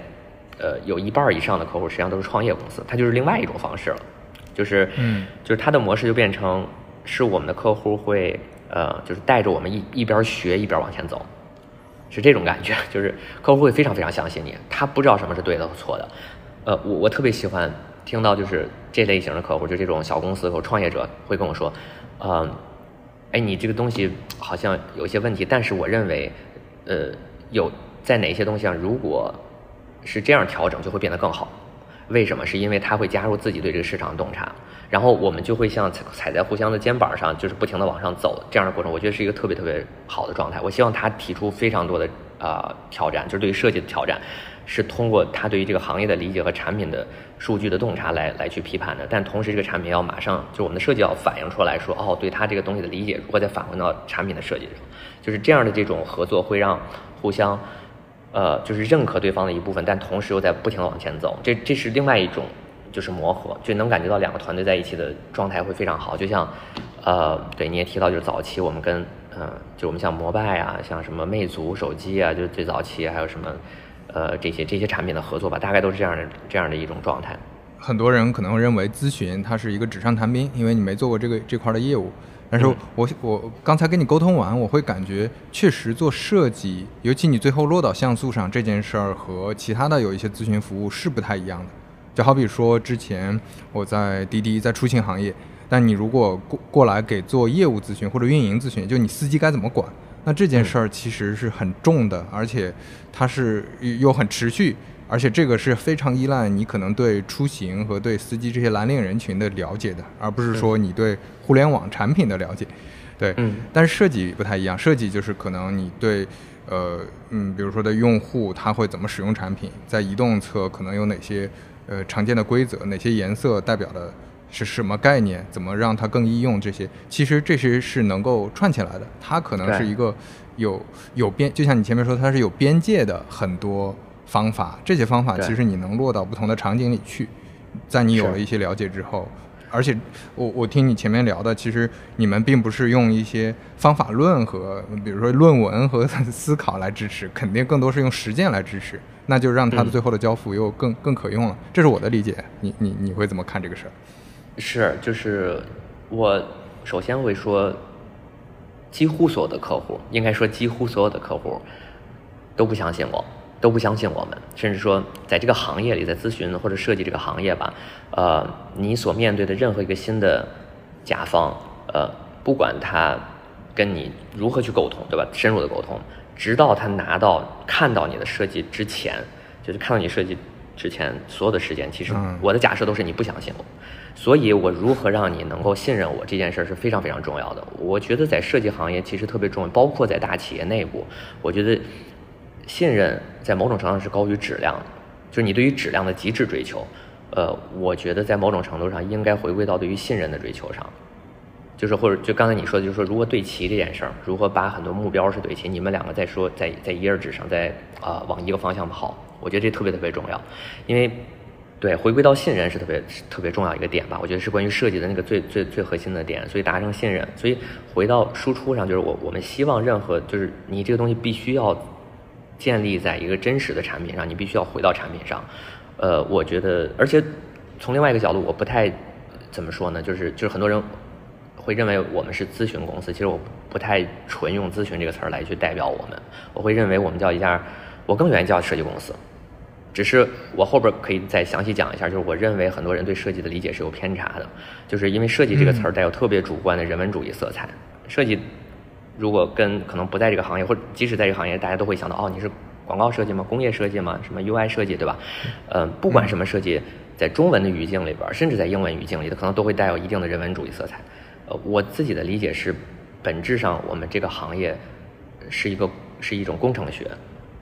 呃，有一半以上的客户实际上都是创业公司，它就是另外一种方式了，就是，嗯，就是它的模式就变成是我们的客户会，呃，就是带着我们一一边学一边往前走，是这种感觉，就是客户会非常非常相信你，他不知道什么是对的和错的，呃，我我特别喜欢听到就是这类型的客户，就这种小公司和创业者会跟我说。嗯，哎，你这个东西好像有些问题，但是我认为，呃，有在哪些东西上，如果是这样调整，就会变得更好。为什么？是因为他会加入自己对这个市场的洞察，然后我们就会像踩踩在互相的肩膀上，就是不停的往上走这样的过程。我觉得是一个特别特别好的状态。我希望他提出非常多的呃挑战，就是对于设计的挑战，是通过他对于这个行业的理解和产品的数据的洞察来来去批判的。但同时，这个产品要马上就我们的设计要反映出来说，哦，对他这个东西的理解如何再返回到产品的设计上，就是这样的这种合作会让互相。呃，就是认可对方的一部分，但同时又在不停的往前走，这这是另外一种，就是磨合，就能感觉到两个团队在一起的状态会非常好。就像，呃，对你也提到，就是早期我们跟，嗯，就我们像摩拜啊，像什么魅族手机啊，就是最早期还有什么，呃，这些这些产品的合作吧，大概都是这样的这样的一种状态。很多人可能会认为咨询它是一个纸上谈兵，因为你没做过这个这块的业务。但是我我刚才跟你沟通完，我会感觉确实做设计，尤其你最后落到像素上这件事儿，和其他的有一些咨询服务是不太一样的。就好比说之前我在滴滴在出行行业，但你如果过过来给做业务咨询或者运营咨询，就你司机该怎么管，那这件事儿其实是很重的，而且它是又很持续。而且这个是非常依赖你可能对出行和对司机这些蓝领人群的了解的，而不是说你对互联网产品的了解。对，但是设计不太一样，设计就是可能你对，呃，嗯，比如说的用户他会怎么使用产品，在移动侧可能有哪些呃常见的规则，哪些颜色代表的是什么概念，怎么让它更易用，这些其实这些是能够串起来的。它可能是一个有有边，就像你前面说，它是有边界的很多。方法，这些方法其实你能落到不同的场景里去，在你有了一些了解之后，而且我我听你前面聊的，其实你们并不是用一些方法论和比如说论文和思考来支持，肯定更多是用实践来支持，那就让它的最后的交付又更更可用了。这是我的理解，你你你会怎么看这个事儿？是，就是我首先会说，几乎所有的客户，应该说几乎所有的客户都不相信我。都不相信我们，甚至说，在这个行业里，在咨询或者设计这个行业吧，呃，你所面对的任何一个新的甲方，呃，不管他跟你如何去沟通，对吧？深入的沟通，直到他拿到看到你的设计之前，就是看到你设计之前所有的时间，其实我的假设都是你不相信我，所以我如何让你能够信任我这件事儿是非常非常重要的。我觉得在设计行业其实特别重要，包括在大企业内部，我觉得。信任在某种程度上是高于质量的，就是你对于质量的极致追求，呃，我觉得在某种程度上应该回归到对于信任的追求上，就是或者就刚才你说的，就是说如何对齐这件事儿，如何把很多目标是对齐，你们两个在说在在一页纸上，在啊往一个方向跑，我觉得这特别特别重要，因为对回归到信任是特别特别重要一个点吧，我觉得是关于设计的那个最最最核心的点，所以达成信任，所以回到输出上，就是我我们希望任何就是你这个东西必须要。建立在一个真实的产品上，你必须要回到产品上。呃，我觉得，而且从另外一个角度，我不太怎么说呢，就是就是很多人会认为我们是咨询公司，其实我不太纯用咨询这个词儿来去代表我们。我会认为我们叫一家，我更愿意叫设计公司。只是我后边可以再详细讲一下，就是我认为很多人对设计的理解是有偏差的，就是因为设计这个词儿带有特别主观的人文主义色彩，设计。如果跟可能不在这个行业，或者即使在这个行业，大家都会想到哦，你是广告设计吗？工业设计吗？什么 UI 设计，对吧？嗯，不管什么设计，在中文的语境里边，甚至在英文语境里，它可能都会带有一定的人文主义色彩。呃，我自己的理解是，本质上我们这个行业是一个是一种工程学，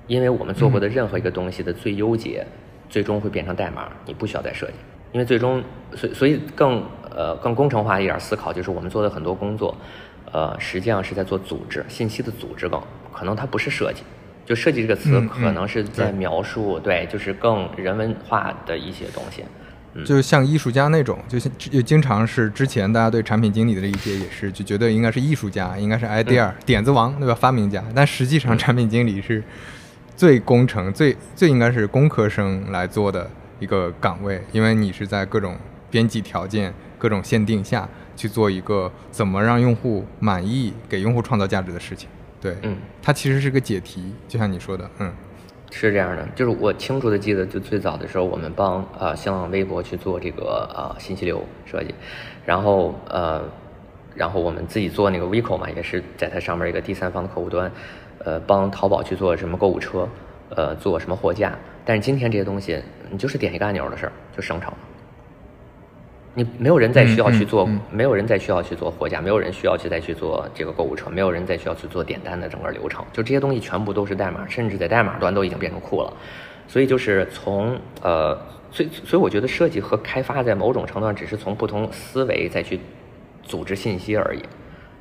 因为我们做过的任何一个东西的最优解，最终会变成代码，你不需要再设计，因为最终，所所以更呃更工程化一点思考，就是我们做的很多工作。呃，实际上是在做组织信息的组织更可能它不是设计，就设计这个词可能是在描述对，就是更人文化的一些东西，就像艺术家那种，就像就经常是之前大家对产品经理的理解也是就觉得应该是艺术家，应该是 idea 点子王对吧？发明家，但实际上产品经理是最工程最最应该是工科生来做的一个岗位，因为你是在各种编辑条件、各种限定下。去做一个怎么让用户满意、给用户创造价值的事情，对，嗯，它其实是个解题，就像你说的，嗯，是这样的，就是我清楚的记得，就最早的时候，我们帮呃新浪微博去做这个呃信息流设计，然后呃，然后我们自己做那个 Vico 嘛，也是在它上面一个第三方的客户端，呃，帮淘宝去做什么购物车，呃，做什么货架，但是今天这些东西，你就是点一个按钮的事儿就生成了。你没有人再需要去做，没有人再需要去做货架，没有人需要去再去做这个购物车，没有人再需要去做点单的整个流程，就这些东西全部都是代码，甚至在代码端都已经变成库了。所以就是从呃，所以所以我觉得设计和开发在某种程度上只是从不同思维再去组织信息而已。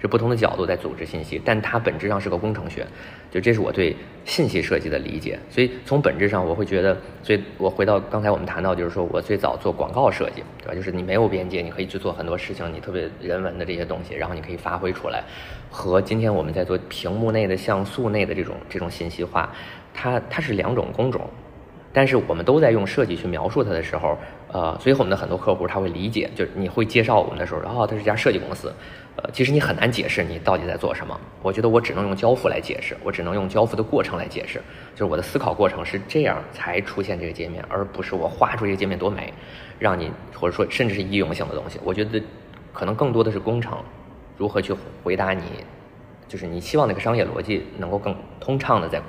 是不同的角度在组织信息，但它本质上是个工程学，就这是我对信息设计的理解。所以从本质上，我会觉得，所以我回到刚才我们谈到，就是说我最早做广告设计，对吧？就是你没有边界，你可以去做很多事情，你特别人文的这些东西，然后你可以发挥出来。和今天我们在做屏幕内的像素内的这种这种信息化，它它是两种工种，但是我们都在用设计去描述它的时候，呃，所以我们的很多客户他会理解，就是你会介绍我们的时候，然后它是一家设计公司。呃，其实你很难解释你到底在做什么。我觉得我只能用交付来解释，我只能用交付的过程来解释。就是我的思考过程是这样才出现这个界面，而不是我画出这个界面多美，让你或者说甚至是易用性的东西。我觉得可能更多的是工程，如何去回答你，就是你希望那个商业逻辑能够更通畅的在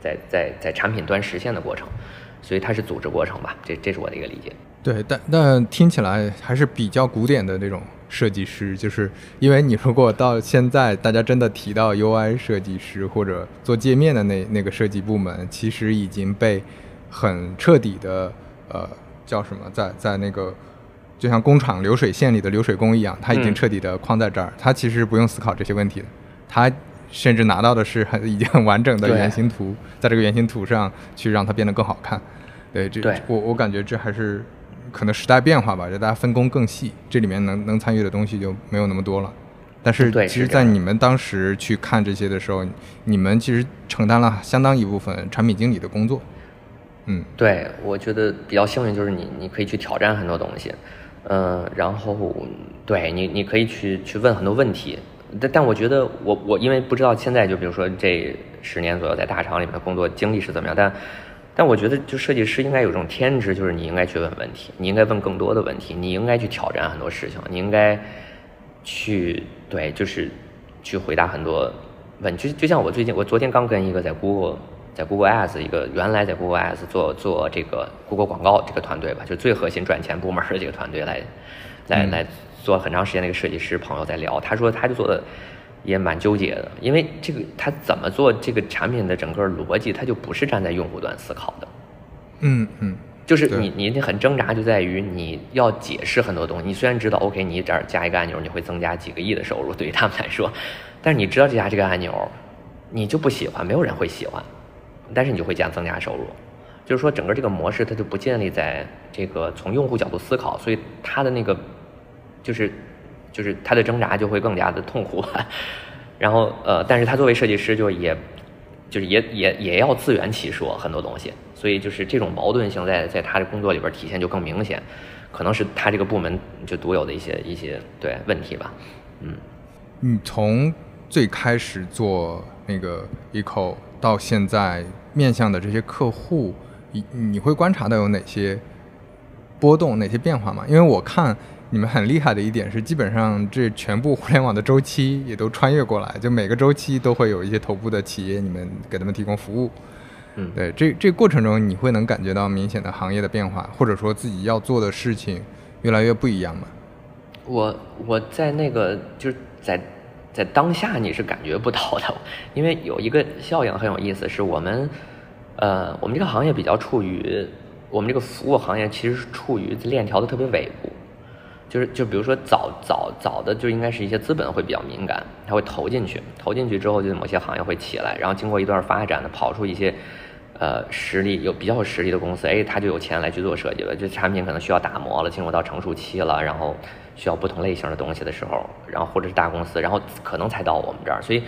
在在在产品端实现的过程。所以它是组织过程吧，这这是我的一个理解。对，但但听起来还是比较古典的那种。设计师，就是因为你如果到现在，大家真的提到 UI 设计师或者做界面的那那个设计部门，其实已经被很彻底的呃叫什么，在在那个就像工厂流水线里的流水工一样，他已经彻底的框在这儿，他其实不用思考这些问题的，他甚至拿到的是很已经很完整的原型图，在这个原型图上去让它变得更好看。对，这我我感觉这还是。可能时代变化吧，就大家分工更细，这里面能能参与的东西就没有那么多了。但是，其实，在你们当时去看这些的时候，你们其实承担了相当一部分产品经理的工作。嗯，对，我觉得比较幸运，就是你你可以去挑战很多东西，嗯，然后对你你可以去去问很多问题。但但我觉得，我我因为不知道现在就比如说这十年左右在大厂里面的工作经历是怎么样，但。但我觉得，就设计师应该有这种天职，就是你应该去问问题，你应该问更多的问题，你应该去挑战很多事情，你应该去对，就是去回答很多问。就就像我最近，我昨天刚跟一个在 Google 在 Google Ads 一个原来在 Google Ads 做做这个 Google 广告这个团队吧，就最核心赚钱部门的这个团队来来来做很长时间的一个设计师朋友在聊，他说他就做的。也蛮纠结的，因为这个他怎么做这个产品的整个逻辑，他就不是站在用户端思考的。嗯嗯，就是你你很挣扎，就在于你要解释很多东西。你虽然知道，OK，你这儿加一个按钮，你会增加几个亿的收入，对于他们来说，但是你知道这加这个按钮，你就不喜欢，没有人会喜欢，但是你就会加增加收入。就是说，整个这个模式它就不建立在这个从用户角度思考，所以它的那个就是。就是他的挣扎就会更加的痛苦，然后呃，但是他作为设计师，就也，就是也也也要自圆其说很多东西，所以就是这种矛盾性在在他的工作里边体现就更明显，可能是他这个部门就独有的一些一些对问题吧，嗯，你从最开始做那个 eco 到现在面向的这些客户，你你会观察到有哪些波动、哪些变化吗？因为我看。你们很厉害的一点是，基本上这全部互联网的周期也都穿越过来，就每个周期都会有一些头部的企业，你们给他们提供服务。嗯，对，这这过程中你会能感觉到明显的行业的变化，或者说自己要做的事情越来越不一样吗？我我在那个就是在在当下你是感觉不到的，因为有一个效应很有意思，是我们呃我们这个行业比较处于我们这个服务行业其实是处于链条的特别尾部。就是就比如说早早早的就应该是一些资本会比较敏感，它会投进去，投进去之后就某些行业会起来，然后经过一段发展的跑出一些，呃实力有比较有实力的公司，哎，他就有钱来去做设计了，这产品可能需要打磨了，进入到成熟期了，然后需要不同类型的东西的时候，然后或者是大公司，然后可能才到我们这儿，所以，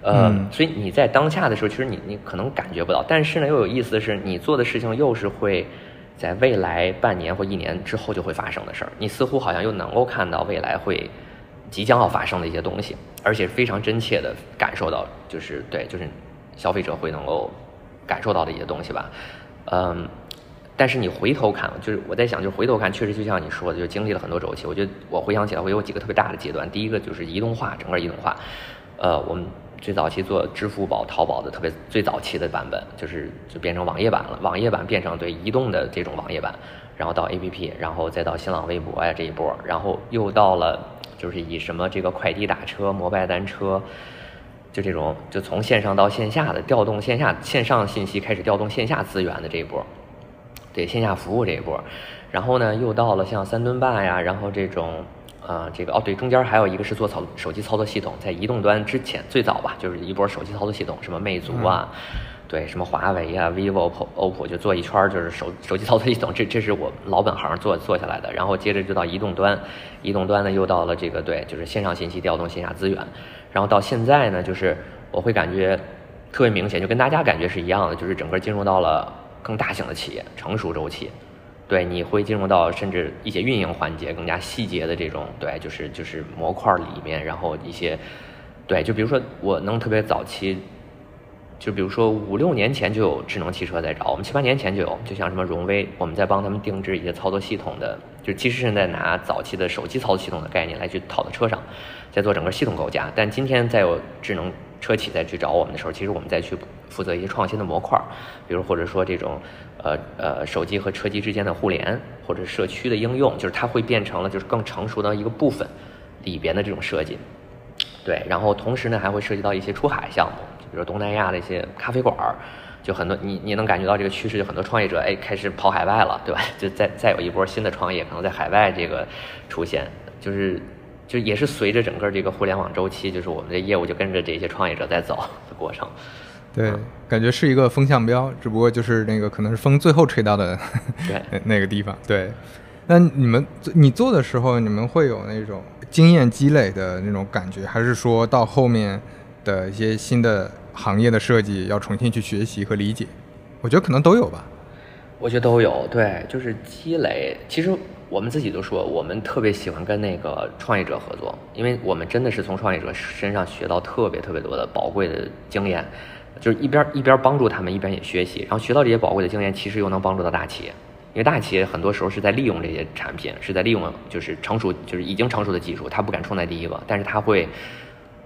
呃，所以你在当下的时候，其实你你可能感觉不到，但是呢又有意思的是，你做的事情又是会。在未来半年或一年之后就会发生的事儿，你似乎好像又能够看到未来会即将要发生的一些东西，而且非常真切的感受到，就是对，就是消费者会能够感受到的一些东西吧。嗯，但是你回头看，就是我在想，就是回头看，确实就像你说的，就经历了很多周期。我觉得我回想起来，会有几个特别大的阶段。第一个就是移动化，整个移动化。呃，我们最早期做支付宝、淘宝的特别最早期的版本，就是就变成网页版了。网页版变成对移动的这种网页版，然后到 APP，然后再到新浪微博呀这一波，然后又到了就是以什么这个快递打车、摩拜单车，就这种就从线上到线下的调动线下线上信息开始调动线下资源的这一波，对线下服务这一波，然后呢又到了像三吨半呀，然后这种。啊，这个哦，对，中间还有一个是做操手机操作系统，在移动端之前最早吧，就是一波手机操作系统，什么魅族啊，对，什么华为啊、vivo、OPPO 就做一圈就是手手机操作系统，这这是我老本行做做下来的。然后接着就到移动端，移动端呢又到了这个对，就是线上信息调动线下资源。然后到现在呢，就是我会感觉特别明显，就跟大家感觉是一样的，就是整个进入到了更大型的企业成熟周期。对，你会进入到甚至一些运营环节更加细节的这种，对，就是就是模块里面，然后一些，对，就比如说我能特别早期，就比如说五六年前就有智能汽车在找我们，七八年前就有，就像什么荣威，我们在帮他们定制一些操作系统的，就其实是在拿早期的手机操作系统的概念来去套到车上，在做整个系统构架。但今天再有智能车企再去找我们的时候，其实我们再去负责一些创新的模块，比如或者说这种。呃呃，手机和车机之间的互联或者社区的应用，就是它会变成了就是更成熟的一个部分里边的这种设计。对，然后同时呢还会涉及到一些出海项目，就比如东南亚的一些咖啡馆儿，就很多你你能感觉到这个趋势，就很多创业者哎开始跑海外了，对吧？就再再有一波新的创业可能在海外这个出现，就是就也是随着整个这个互联网周期，就是我们的业务就跟着这些创业者在走的过程。对，感觉是一个风向标，只不过就是那个可能是风最后吹到的对 那个地方。对，那你们你做的时候，你们会有那种经验积累的那种感觉，还是说到后面的一些新的行业的设计要重新去学习和理解？我觉得可能都有吧。我觉得都有，对，就是积累。其实我们自己都说，我们特别喜欢跟那个创业者合作，因为我们真的是从创业者身上学到特别特别多的宝贵的经验。就是一边一边帮助他们，一边也学习，然后学到这些宝贵的经验，其实又能帮助到大企业，因为大企业很多时候是在利用这些产品，是在利用就是成熟就是已经成熟的技术，他不敢冲在第一个，但是他会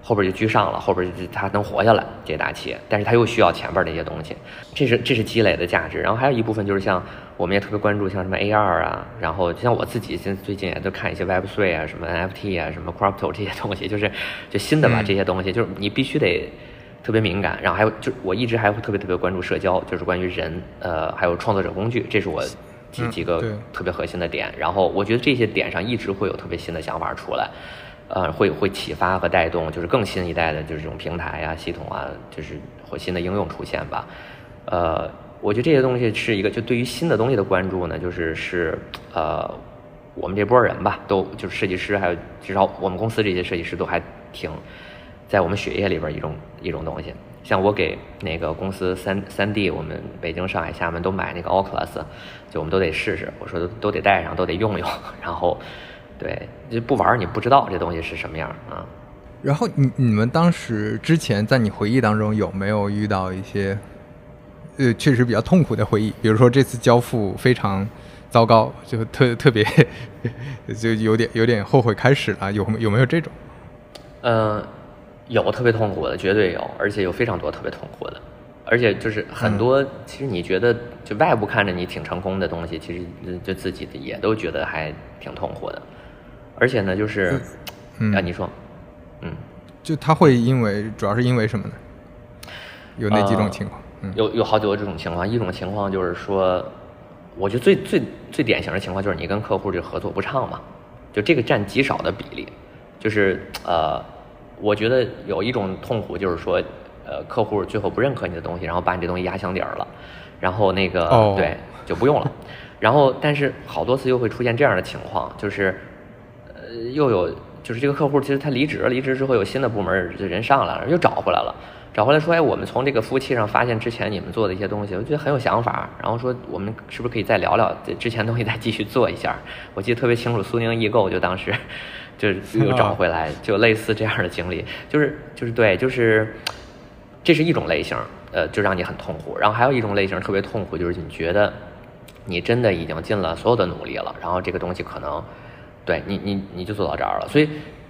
后边就居上了，后边就他能活下来这些大企业，但是他又需要前边那些东西，这是这是积累的价值。然后还有一部分就是像我们也特别关注像什么 AR 啊，然后像我自己现最近也都看一些 Web Three 啊，什么 NFT 啊，什么 Crypto 这些东西，就是就新的吧这些东西，就是你必须得。特别敏感，然后还有就我一直还会特别特别关注社交，就是关于人，呃，还有创作者工具，这是我几几个特别核心的点。然后我觉得这些点上一直会有特别新的想法出来，呃，会会启发和带动，就是更新一代的，就是这种平台呀、系统啊，就是或新的应用出现吧。呃，我觉得这些东西是一个，就对于新的东西的关注呢，就是是呃，我们这波人吧，都就是设计师，还有至少我们公司这些设计师都还挺。在我们血液里边一种一种东西，像我给那个公司三三 D，我们北京、上海、厦门都买那个 Oculus，就我们都得试试，我说都都得带上，都得用用，然后，对，就不玩你不知道这东西是什么样啊。然后你你们当时之前在你回忆当中有没有遇到一些，呃，确实比较痛苦的回忆？比如说这次交付非常糟糕，就特特别 就有点有点后悔开始了，有有没有这种？嗯。有特别痛苦的，绝对有，而且有非常多特别痛苦的，而且就是很多，其实你觉得就外部看着你挺成功的东西，其实就自己也都觉得还挺痛苦的，而且呢，就是啊，你说，嗯，就他会因为主要是因为什么呢？有那几种情况？有有好几个这种情况，一种情况就是说，我觉得最最最典型的情况就是你跟客户这合作不畅嘛，就这个占极少的比例，就是呃。我觉得有一种痛苦，就是说，呃，客户最后不认可你的东西，然后把你这东西压箱底儿了，然后那个对就不用了，然后但是好多次又会出现这样的情况，就是，呃，又有就是这个客户其实他离职了，离职之后有新的部门人上来了，又找回来了，找回来说，哎，我们从这个服务器上发现之前你们做的一些东西，我觉得很有想法，然后说我们是不是可以再聊聊之前东西再继续做一下？我记得特别清楚，苏宁易购就当时。就是又找回来，就类似这样的经历，就是就是对，就是这是一种类型，呃，就让你很痛苦。然后还有一种类型特别痛苦，就是你觉得你真的已经尽了所有的努力了，然后这个东西可能对你你你就做到这儿了。所以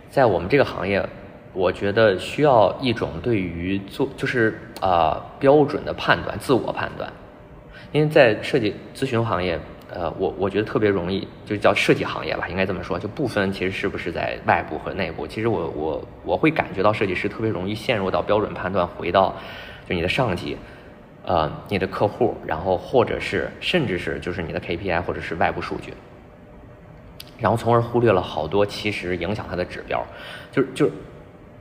在我们这个行业，我觉得需要一种对于做就是啊、标准的判断，自我判断。因为在设计咨询行业，呃，我我觉得特别容易，就叫设计行业吧，应该这么说，就不分其实是不是在外部和内部。其实我我我会感觉到设计师特别容易陷入到标准判断，回到就你的上级，呃，你的客户，然后或者是甚至是就是你的 KPI 或者是外部数据，然后从而忽略了好多其实影响它的指标，就是就是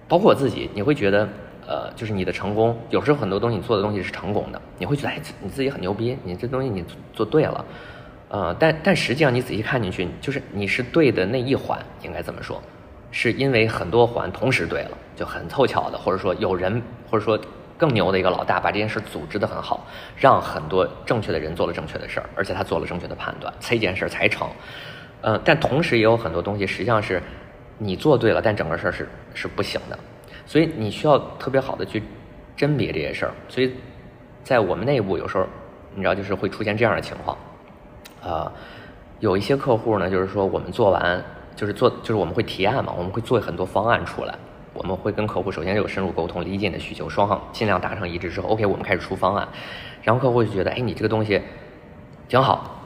包括我自己，你会觉得。呃，就是你的成功，有时候很多东西你做的东西是成功的，你会觉得哎，你自己很牛逼，你这东西你做对了，呃，但但实际上你仔细看进去，就是你是对的那一环，应该这么说，是因为很多环同时对了，就很凑巧的，或者说有人，或者说更牛的一个老大把这件事组织的很好，让很多正确的人做了正确的事儿，而且他做了正确的判断，这件事儿才成。呃，但同时也有很多东西实际上是你做对了，但整个事儿是是不行的。所以你需要特别好的去甄别这些事儿，所以在我们内部有时候，你知道就是会出现这样的情况，呃，有一些客户呢，就是说我们做完，就是做就是我们会提案嘛，我们会做很多方案出来，我们会跟客户首先有深入沟通，理解你的需求，双方尽量达成一致之后，OK，我们开始出方案，然后客户就觉得，哎，你这个东西挺好，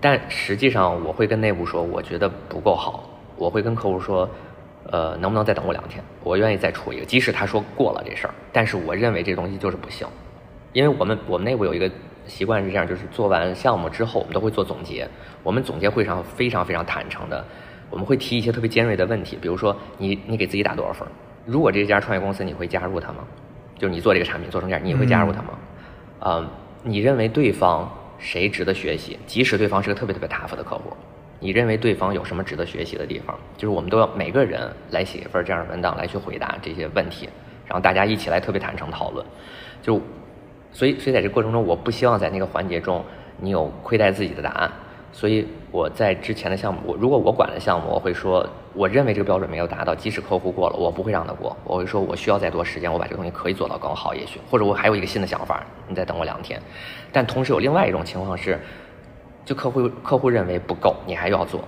但实际上我会跟内部说，我觉得不够好，我会跟客户说。呃，能不能再等我两天？我愿意再出一个，即使他说过了这事儿，但是我认为这东西就是不行，因为我们我们内部有一个习惯是这样，就是做完项目之后，我们都会做总结。我们总结会上非常非常坦诚的，我们会提一些特别尖锐的问题，比如说你你给自己打多少分？如果这家创业公司你会加入他吗？就是你做这个产品做成这样，你会加入他吗？呃，你认为对方谁值得学习？即使对方是个特别特别 tough 的客户。你认为对方有什么值得学习的地方？就是我们都要每个人来写一份这样的文档来去回答这些问题，然后大家一起来特别坦诚讨论。就，所以所以在这过程中，我不希望在那个环节中你有亏待自己的答案。所以我在之前的项目，我如果我管的项目，我会说，我认为这个标准没有达到，即使客户过了，我不会让他过。我会说我需要再多时间，我把这个东西可以做到更好，也许或者我还有一个新的想法，你再等我两天。但同时有另外一种情况是。就客户客户认为不够，你还要做，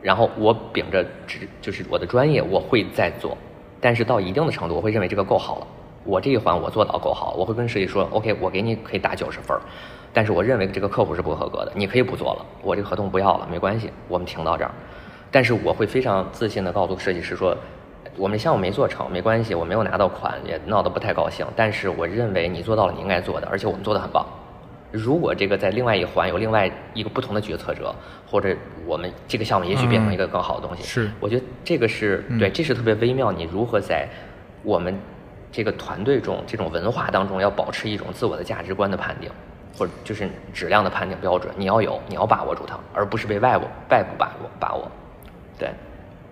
然后我秉着只就是我的专业，我会再做，但是到一定的程度，我会认为这个够好了，我这一环我做到够好，我会跟设计说，OK，我给你可以打九十分，但是我认为这个客户是不合格的，你可以不做了，我这个合同不要了，没关系，我们停到这儿，但是我会非常自信的告诉设计师说，我们项目没做成，没关系，我没有拿到款，也闹得不太高兴，但是我认为你做到了你应该做的，而且我们做的很棒。如果这个在另外一环有另外一个不同的决策者，或者我们这个项目也许变成一个更好的东西，是，我觉得这个是对，这是特别微妙。你如何在我们这个团队中这种文化当中，要保持一种自我的价值观的判定，或者就是质量的判定标准，你要有，你要把握住它，而不是被外部外部把握把握。对，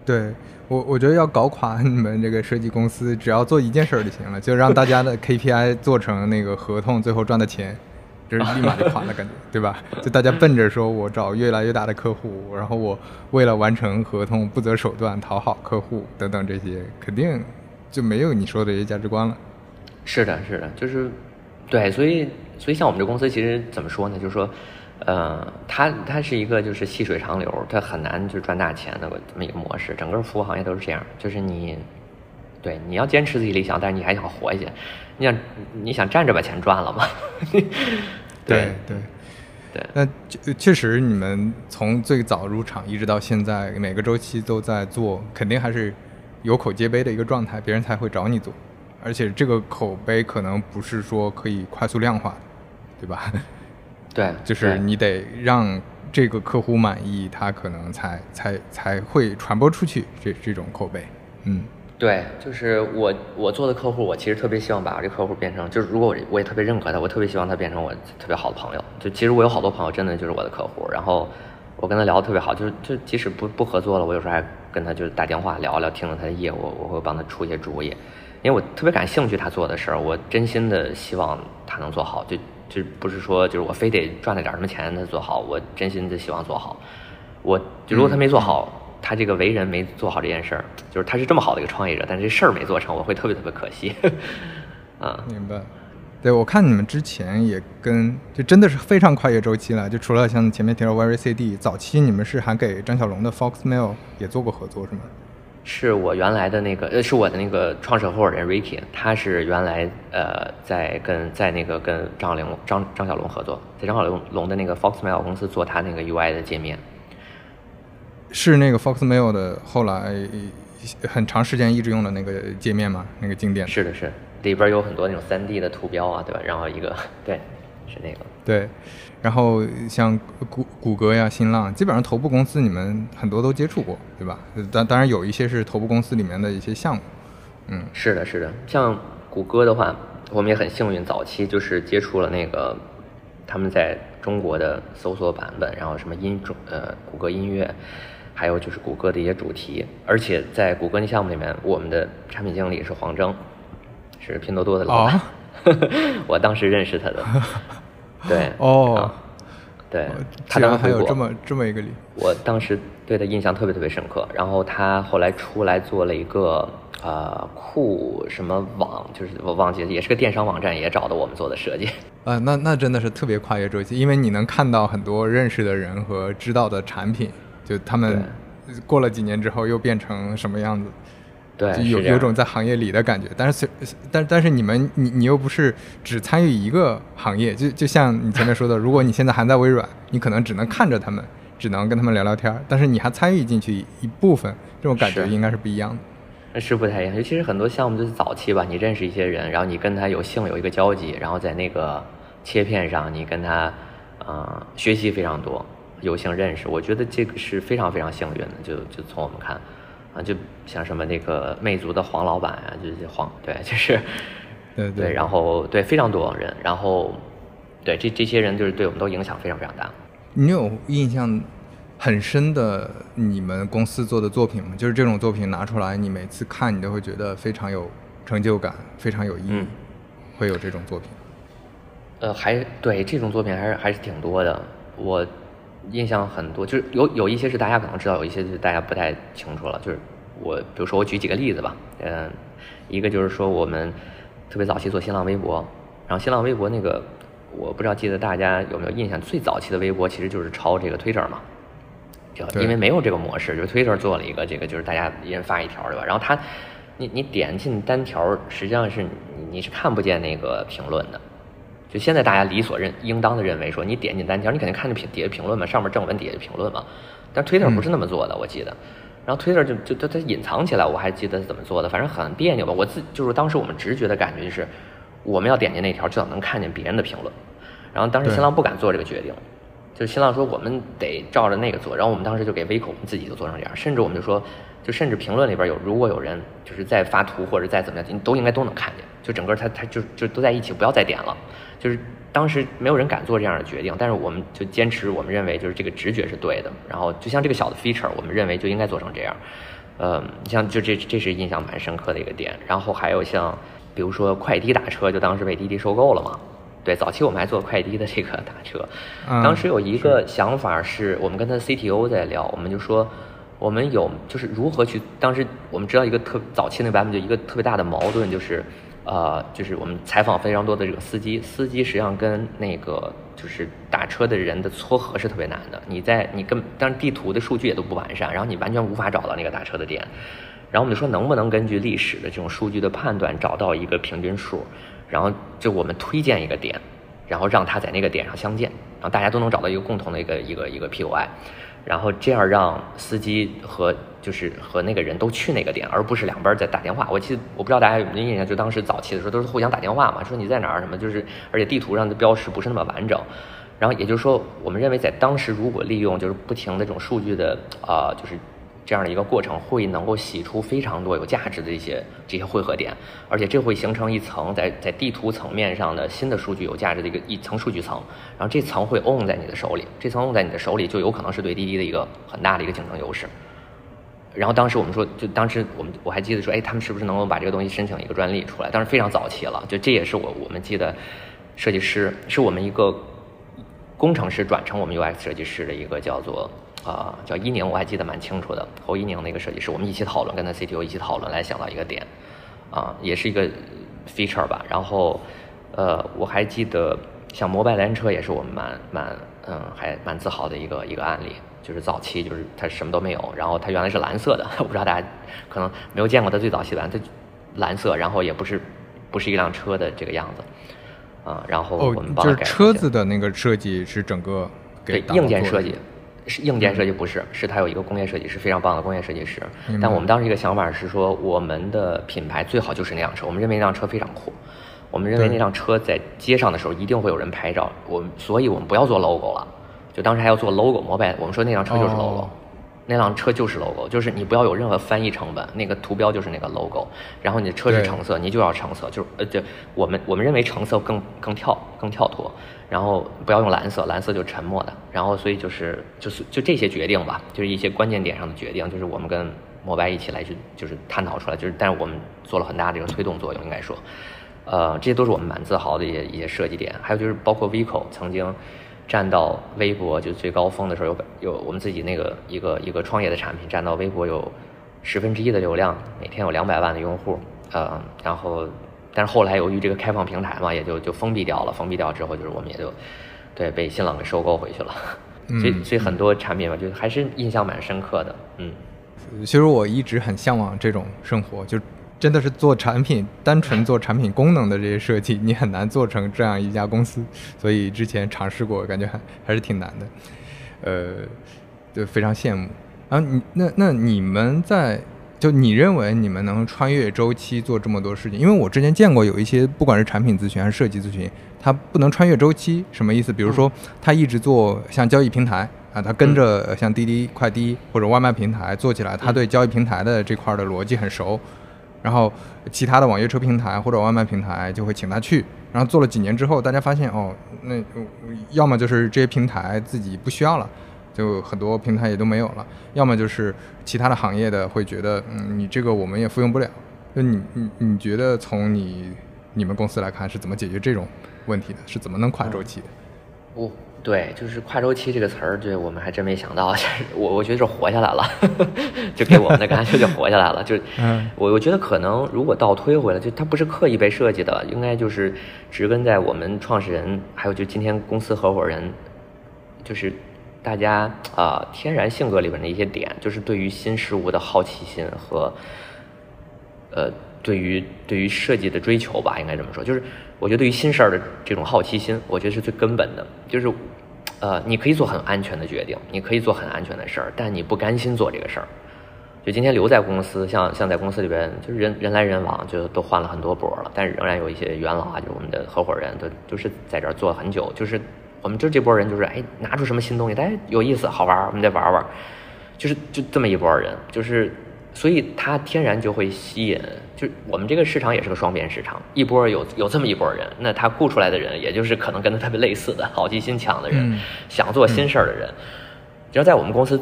对我我觉得要搞垮你们这个设计公司，只要做一件事儿就行了，就让大家的 KPI 做成那个合同，最后赚的钱。就是立马就垮了，感觉对吧？就大家奔着说，我找越来越大的客户，然后我为了完成合同不择手段讨好客户等等这些，肯定就没有你说的这些价值观了。是的，是的，就是对，所以所以像我们这公司其实怎么说呢？就是说，呃，它它是一个就是细水长流，它很难就赚大钱的这么一个模式。整个服务行业都是这样，就是你对你要坚持自己理想，但是你还想活下去。你想你想站着把钱赚了吗？对对对，那确实你们从最早入场一直到现在，每个周期都在做，肯定还是有口皆碑的一个状态，别人才会找你做。而且这个口碑可能不是说可以快速量化的，对吧？对，就是你得让这个客户满意，他可能才才才会传播出去这这种口碑，嗯。对，就是我我做的客户，我其实特别希望把这客户变成，就是如果我我也特别认可他，我特别希望他变成我特别好的朋友。就其实我有好多朋友，真的就是我的客户，然后我跟他聊的特别好，就是就即使不不合作了，我有时候还跟他就是打电话聊聊，听了他的业务，我会帮他出一些主意，因为我特别感兴趣他做的事儿，我真心的希望他能做好，就就不是说就是我非得赚了点什么钱他做好，我真心的希望做好，我就如果他没做好。他这个为人没做好这件事儿，就是他是这么好的一个创业者，但是这事儿没做成，我会特别特别可惜。啊，明白。对，我看你们之前也跟，就真的是非常跨越周期了。就除了像前面提到 Very CD，早期你们是还给张小龙的 Fox Mail 也做过合作，是吗？是我原来的那个，呃，是我的那个创始合伙人 Ricky，他是原来呃在跟在那个跟张小龙张张小龙合作，在张小龙龙的那个 Foxmail 公司做他那个 UI 的界面。是那个 Foxmail 的后来很长时间一直用的那个界面吗？那个经典？是的，是里边有很多那种三 D 的图标啊，对吧？然后一个 对，是那个。对。然后像谷谷歌呀、新浪，基本上头部公司你们很多都接触过，对吧？当当然有一些是头部公司里面的一些项目。嗯，是的，是的。像谷歌的话，我们也很幸运，早期就是接触了那个他们在中国的搜索版本，然后什么音中呃谷歌音乐，还有就是谷歌的一些主题。而且在谷歌那项目里面，我们的产品经理是黄峥，是拼多多的老板，我当时认识他的。对哦，对，他当时还有这么这么一个理，我当时对他印象特别特别深刻。然后他后来出来做了一个呃酷什么网，就是我忘记了，也是个电商网站，也找的我们做的设计。啊，那那真的是特别跨越周期，因为你能看到很多认识的人和知道的产品，就他们过了几年之后又变成什么样子。对，有有种在行业里的感觉，但是，但但是你们你你又不是只参与一个行业，就就像你前面说的，如果你现在还在微软，你可能只能看着他们，只能跟他们聊聊天儿，但是你还参与进去一部分，这种感觉应该是不一样的。是不太一样，尤其是很多项目就是早期吧，你认识一些人，然后你跟他有幸有一个交集，然后在那个切片上，你跟他，呃，学习非常多，有幸认识，我觉得这个是非常非常幸运的，就就从我们看。啊，就像什么那个魅族的黄老板啊，就是黄，对，就是，对对，然后对非常多人，然后对这这些人就是对我们都影响非常非常大。你有印象很深的你们公司做的作品吗？就是这种作品拿出来，你每次看你都会觉得非常有成就感，非常有意义，会有这种作品？呃，还对这种作品还是还是挺多的，我。印象很多，就是有有一些是大家可能知道，有一些是大家不太清楚了。就是我，比如说我举几个例子吧，嗯，一个就是说我们特别早期做新浪微博，然后新浪微博那个我不知道记得大家有没有印象，最早期的微博其实就是抄这个 Twitter 嘛，就因为没有这个模式，就是 Twitter 做了一个这个，就是大家一人发一条，对吧？然后他你你点进单条，实际上是你你是看不见那个评论的。就现在大家理所认应当的认为说，你点进单条，你肯定看着评底下评论嘛，上面正文底下评论嘛。但 Twitter 不是那么做的，我记得。然后 Twitter 就就它它隐藏起来，我还记得是怎么做的，反正很别扭吧。我自就是当时我们直觉的感觉就是，我们要点进那条，至少能看见别人的评论。然后当时新浪不敢做这个决定，就是新浪说我们得照着那个做。然后我们当时就给微口我们自己就做成这样，甚至我们就说，就甚至评论里边有如果有人就是在发图或者再怎么样，你都应该都能看见，就整个它它就就都在一起，不要再点了。就是当时没有人敢做这样的决定，但是我们就坚持，我们认为就是这个直觉是对的。然后就像这个小的 feature，我们认为就应该做成这样。嗯，像就这这是印象蛮深刻的一个点。然后还有像比如说快滴打车，就当时被滴滴收购了嘛。对，早期我们还做快滴的这个打车。当时有一个想法是，我们跟他 CTO 在聊，我们就说我们有就是如何去。当时我们知道一个特早期那个版本就一个特别大的矛盾就是。呃，就是我们采访非常多的这个司机，司机实际上跟那个就是打车的人的撮合是特别难的。你在你跟，当然地图的数据也都不完善，然后你完全无法找到那个打车的点。然后我们就说，能不能根据历史的这种数据的判断，找到一个平均数，然后就我们推荐一个点，然后让他在那个点上相见，然后大家都能找到一个共同的一个一个一个 POI。然后这样让司机和就是和那个人都去那个点，而不是两边在打电话。我记得我不知道大家有没有印象，就当时早期的时候都是互相打电话嘛，说你在哪儿什么，就是而且地图上的标识不是那么完整。然后也就是说，我们认为在当时如果利用就是不停的这种数据的啊，就是。这样的一个过程会能够洗出非常多有价值的一些这些汇合点，而且这会形成一层在在地图层面上的新的数据有价值的一个一层数据层，然后这层会 own 在你的手里，这层 own 在你的手里就有可能是对滴滴的一个很大的一个竞争优势。然后当时我们说，就当时我们我还记得说，哎，他们是不是能够把这个东西申请一个专利出来？当时非常早期了，就这也是我我们记得设计师是我们一个工程师转成我们 UX 设计师的一个叫做。啊，叫伊宁，我还记得蛮清楚的。侯伊宁那个设计师，我们一起讨论，跟他 CTO 一起讨论来想到一个点，啊，也是一个 feature 吧。然后，呃，我还记得像摩拜单车也是我们蛮蛮嗯还蛮自豪的一个一个案例。就是早期就是它什么都没有，然后它原来是蓝色的，我 不知道大家可能没有见过它最早期蓝，它蓝色，然后也不是不是一辆车的这个样子，啊，然后我们帮就是它改车子的那个设计是整个给对硬件设计，是硬件设计不是，是它有一个工业设计师，非常棒的工业设计师但我们当时一个想法是说，我们的品牌最好就是那辆车，我们认为那辆车非常酷，我们认为那辆车在街上的时候一定会有人拍照，我们所以我们不要做 logo 了，就当时还要做 logo 摩拜，我们说那辆车就是 logo。哦那辆车就是 logo，就是你不要有任何翻译成本，那个图标就是那个 logo，然后你的车是橙色，你就要橙色，就是呃，对我们我们认为橙色更更跳更跳脱，然后不要用蓝色，蓝色就沉默的，然后所以就是就是就这些决定吧，就是一些关键点上的决定，就是我们跟摩拜一起来去就是探讨出来，就是但是我们做了很大的这个推动作用，应该说，呃，这些都是我们蛮自豪的一些一些设计点，还有就是包括 Vico 曾经站到微博就最高峰的时候有有我们自己那个一个一个创业的产品占到微博有十分之一的流量，每天有两百万的用户，呃，然后但是后来由于这个开放平台嘛，也就就封闭掉了，封闭掉之后就是我们也就对被新浪给收购回去了，所以嗯所以很多产品吧，就还是印象蛮深刻的，嗯。其实我一直很向往这种生活，就真的是做产品，单纯做产品功能的这些设计，你很难做成这样一家公司。所以之前尝试过，感觉还还是挺难的，呃，就非常羡慕。然后你那那你们在就你认为你们能穿越周期做这么多事情？因为我之前见过有一些不管是产品咨询还是设计咨询，它不能穿越周期，什么意思？比如说他一直做像交易平台啊，他跟着呃像滴滴、快滴或者外卖平台做起来，他对交易平台的这块儿的逻辑很熟。然后其他的网约车平台或者外卖平台就会请他去，然后做了几年之后，大家发现哦，那要么就是这些平台自己不需要了，就很多平台也都没有了；要么就是其他的行业的会觉得，嗯，你这个我们也复用不了。就你你你觉得从你你们公司来看是怎么解决这种问题的？是怎么能跨周期的？哦，对，就是跨周期这个词儿，对我们还真没想到。我我觉得是活下来了，就给我们的感觉就活下来了。就嗯我我觉得可能如果倒推回来，就它不是刻意被设计的，应该就是植根在我们创始人，还有就今天公司合伙人，就是大家啊、天然性格里边的一些点，就是对于新事物的好奇心和呃，对于对于设计的追求吧，应该这么说，就是我觉得对于新事儿的这种好奇心，我觉得是最根本的。就是，呃，你可以做很安全的决定，你可以做很安全的事儿，但你不甘心做这个事儿。就今天留在公司，像像在公司里边，就是人人来人往，就都换了很多波了，但是仍然有一些元老啊，就是我们的合伙人，都都是在这儿做了很久。就是我们就这波人，就是哎，拿出什么新东西，哎，有意思，好玩儿，我们再玩玩。就是就这么一波人，就是所以它天然就会吸引，就是我们这个市场也是个双边市场，一波有有这么一波人，那他雇出来的人，也就是可能跟他特别类似的好奇心强的人，嗯想做新事儿的人。只要在我们公司，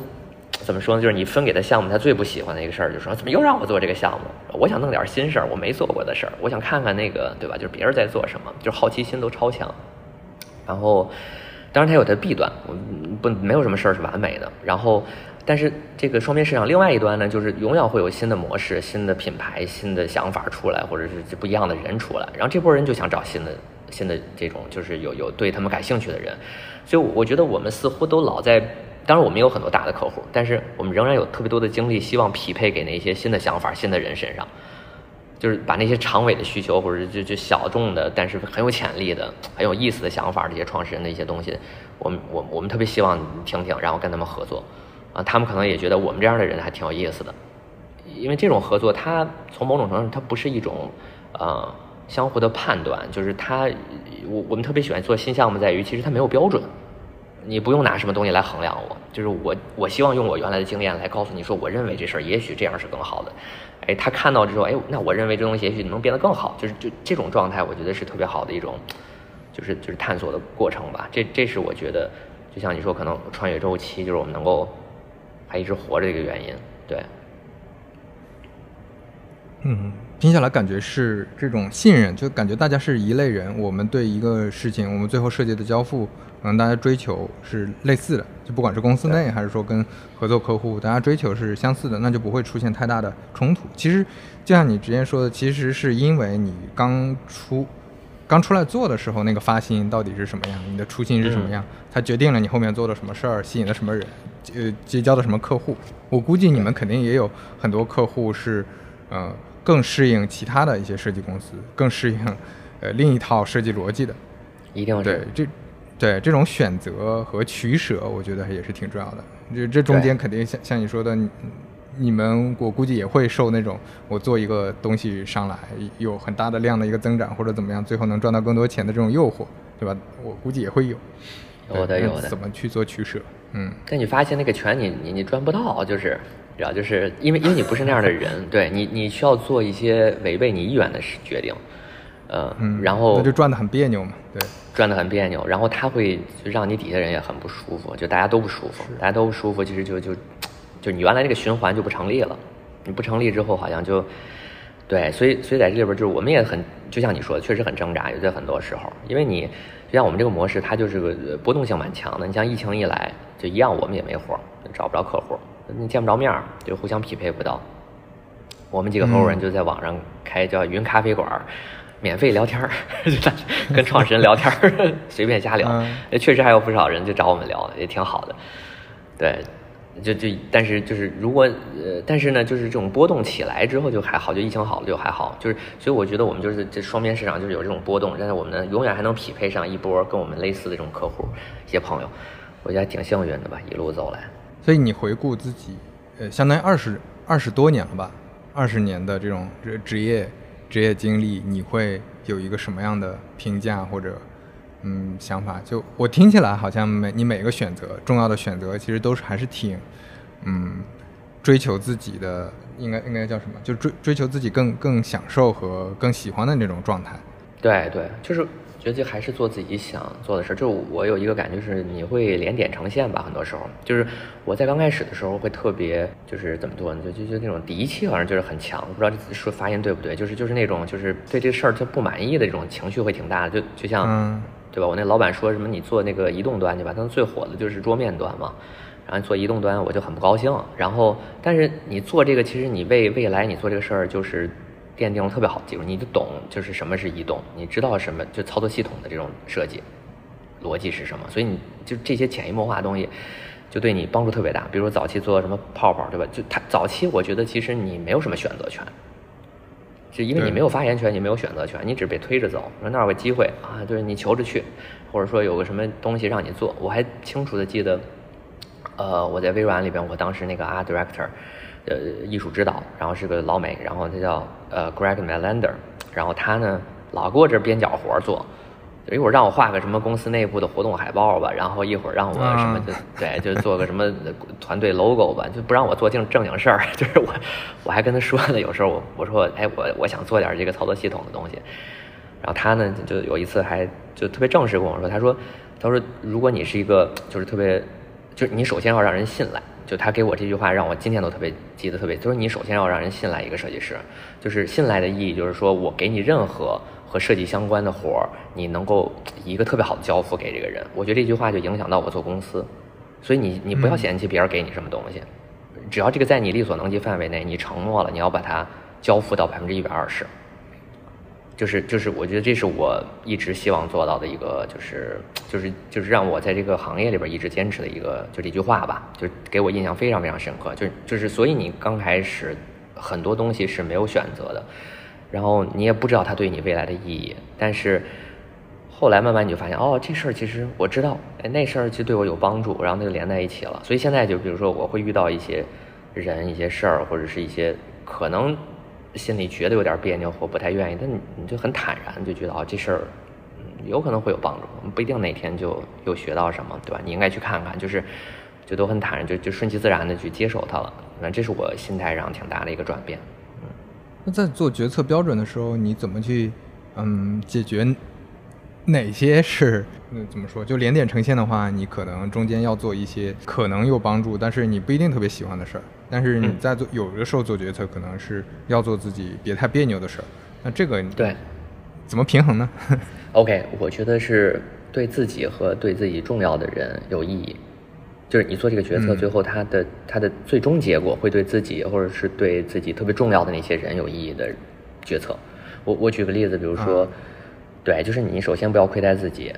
怎么说呢？就是你分给他项目，他最不喜欢的一个事儿，就是说怎么又让我做这个项目？我想弄点新事儿，我没做过的事儿，我想看看那个，对吧？就是别人在做什么，就是好奇心都超强。然后，当然它有它的弊端，我不没有什么事儿是完美的。然后，但是这个双边市场另外一端呢，就是永远会有新的模式、新的品牌、新的想法出来，或者是不一样的人出来。然后这波人就想找新的、新的这种，就是有有对他们感兴趣的人。所以我觉得我们似乎都老在，当然我们有很多大的客户，但是我们仍然有特别多的精力，希望匹配给那些新的想法、新的人身上。就是把那些长尾的需求，或者就就小众的，但是很有潜力的、很有意思的想法，这些创始人的一些东西，我们我我们特别希望听听，然后跟他们合作，啊，他们可能也觉得我们这样的人还挺有意思的，因为这种合作，它从某种程度上，它不是一种呃相互的判断，就是它，我我们特别喜欢做新项目，在于其实它没有标准，你不用拿什么东西来衡量我，就是我我希望用我原来的经验来告诉你说，我认为这事儿也许这样是更好的。哎，他看到之后，哎，那我认为这东西也许能变得更好，就是就这种状态，我觉得是特别好的一种，就是就是探索的过程吧。这这是我觉得，就像你说，可能穿越周期，就是我们能够还一直活着的一个原因。对，嗯，听下来感觉是这种信任，就感觉大家是一类人。我们对一个事情，我们最后设计的交付，可能大家追求是类似的，就不管是公司内还是说跟合作客户，大家追求是相似的，那就不会出现太大的冲突。其实，就像你之前说的，其实是因为你刚出。刚出来做的时候，那个发心到底是什么样？你的初心是什么样？它决定了你后面做的什么事儿，吸引了什么人。呃结交的什么客户。我估计你们肯定也有很多客户是，呃，更适应其他的一些设计公司，更适应呃另一套设计逻辑的。一定对这，对这种选择和取舍，我觉得也是挺重要的。这这中间肯定像像你说的，你你们我估计也会受那种我做一个东西上来有很大的量的一个增长，或者怎么样，最后能赚到更多钱的这种诱惑，对吧？我估计也会有。有的有的怎么去做取舍？嗯，但你发现那个权你你你赚不到，就是，知道，就是因为因为你不是那样的人，对你你需要做一些违背你意愿的事决定，呃，嗯然后那就赚得很别扭嘛。对，转得很别扭，然后他会让你底下人也很不舒服，就大家都不舒服，大家都不舒服，其实就就就你原来那个循环就不成立了，你不成立之后好像就对，所以所以在这里边就是我们也很就像你说的，确实很挣扎，有在很多时候，因为你就像我们这个模式，它就是个呃波动性蛮强的，你像疫情一来就一样，我们也没活儿，找不着客户，你见不着面儿，就互相匹配不到。我们几个合伙人就在网上开叫云咖啡馆儿，免费聊天儿，跟创始人聊天儿，随便瞎聊。确实还有不少人就找我们聊，也挺好的。对，就就但是就是如果呃，但是呢，就是这种波动起来之后就还好，就疫情好了就还好，就是所以我觉得我们就是这双边市场就是有这种波动，但是我们呢永远还能匹配上一波跟我们类似的这种客户一些朋友，我觉得还挺幸运的吧，一路走来。所以你回顾自己，呃，相当于二十二十多年了吧，二十年的这种职职业职业经历，你会有一个什么样的评价或者嗯想法？就我听起来好像每你每个选择重要的选择，其实都是还是挺嗯追求自己的，应该应该叫什么？就追追求自己更更享受和更喜欢的那种状态。对对，就是觉得还是做自己想做的事儿。就我有一个感觉是，你会连点成线吧，很多时候就是我在刚开始的时候会特别就是怎么做呢，就就就那种敌气好像就是很强，不知道这说发音对不对，就是就是那种就是对这事儿他不满意的这种情绪会挺大的，就就像、嗯对吧？我那老板说什么你做那个移动端对吧？他最火的就是桌面端嘛。然后做移动端，我就很不高兴。然后，但是你做这个，其实你为未来你做这个事儿，就是奠定了特别好的基础。你就懂，就是什么是移动，你知道什么就操作系统的这种设计逻辑是什么，所以你就这些潜移默化的东西，就对你帮助特别大。比如说早期做什么泡泡，对吧？就它早期，我觉得其实你没有什么选择权，就因为你没有发言权，你没有选择权，你只是被推着走。说那儿有个机会啊，就是你求着去，或者说有个什么东西让你做。我还清楚的记得，呃，我在微软里边，我当时那个 art director，呃，艺术指导，然后是个老美，然后他叫呃 Greg Melander，然后他呢老给我这边角活儿做。就一会儿让我画个什么公司内部的活动海报吧，然后一会儿让我什么就、对，就做个什么团队 logo 吧，就不让我做正正经事儿。就是我我还跟他说呢，有时候我我说哎我我想做点这个操作系统的东西，然后他呢就有一次还就特别正式跟我说，他说他说如果你是一个就是特别就是你首先要让人信赖，就他给我这句话让我今天都特别记得特别，就是你首先要让人信赖一个设计师，就是信赖的意义就是说我给你任何。和设计相关的活儿，你能够一个特别好的交付给这个人，我觉得这句话就影响到我做公司。所以你你不要嫌弃别人给你什么东西，只要这个在你力所能及范围内，你承诺了你要把它交付到百分之一百二十。就是就是，我觉得这是我一直希望做到的一个，就是就是就是让我在这个行业里边一直坚持的一个，就这句话吧，就给我印象非常非常深刻。就就是，所以你刚开始很多东西是没有选择的。然后你也不知道它对你未来的意义，但是后来慢慢你就发现，哦，这事儿其实我知道，哎，那事儿其实对我有帮助，然后那就连在一起了。所以现在就比如说我会遇到一些人、一些事儿，或者是一些可能心里觉得有点别扭或不太愿意，但你你就很坦然，就觉得哦，这事儿有可能会有帮助，不一定哪天就又学到什么，对吧？你应该去看看，就是就都很坦然，就就顺其自然的去接受它了。那这是我心态上挺大的一个转变。那在做决策标准的时候，你怎么去嗯解决哪些是嗯怎么说？就连点成线的话，你可能中间要做一些可能有帮助，但是你不一定特别喜欢的事儿。但是你在做有的时候做决策，可能是要做自己别太别扭的事儿。那这个对怎么平衡呢？OK，我觉得是对自己和对自己重要的人有意义。就是你做这个决策，嗯最后它的它的最终结果会对自己或者是对自己特别重要的那些人有意义的决策。我我举个例子，比如说，对，就是你首先不要亏待自己，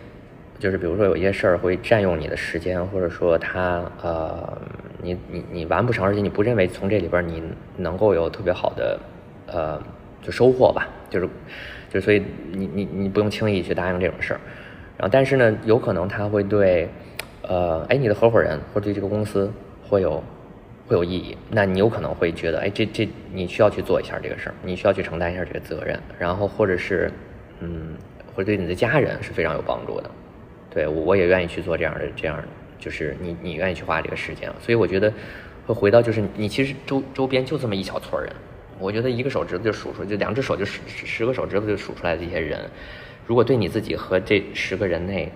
就是比如说有一些事儿会占用你的时间，或者说他呃，你你你完不成，而且你不认为从这里边你能够有特别好的呃就收获吧，就是就所以你你你不用轻易去答应这种事儿。然后但是呢，有可能他会对呃哎你的合伙人或者对这个公司会有会有意义，那你有可能会觉得哎这这你需要去做一下这个事儿，你需要去承担一下这个责任，然后或者是嗯会对你的家人是非常有帮助的。对，我我也愿意去做这样的，这样就是你你愿意去花这个时间，所以我觉得会回到就是你其实周周边就这么一小撮人，我觉得一个手指头就数出，就两只手就十十个手指头就数出来的这些人，如果对你自己和这十个人内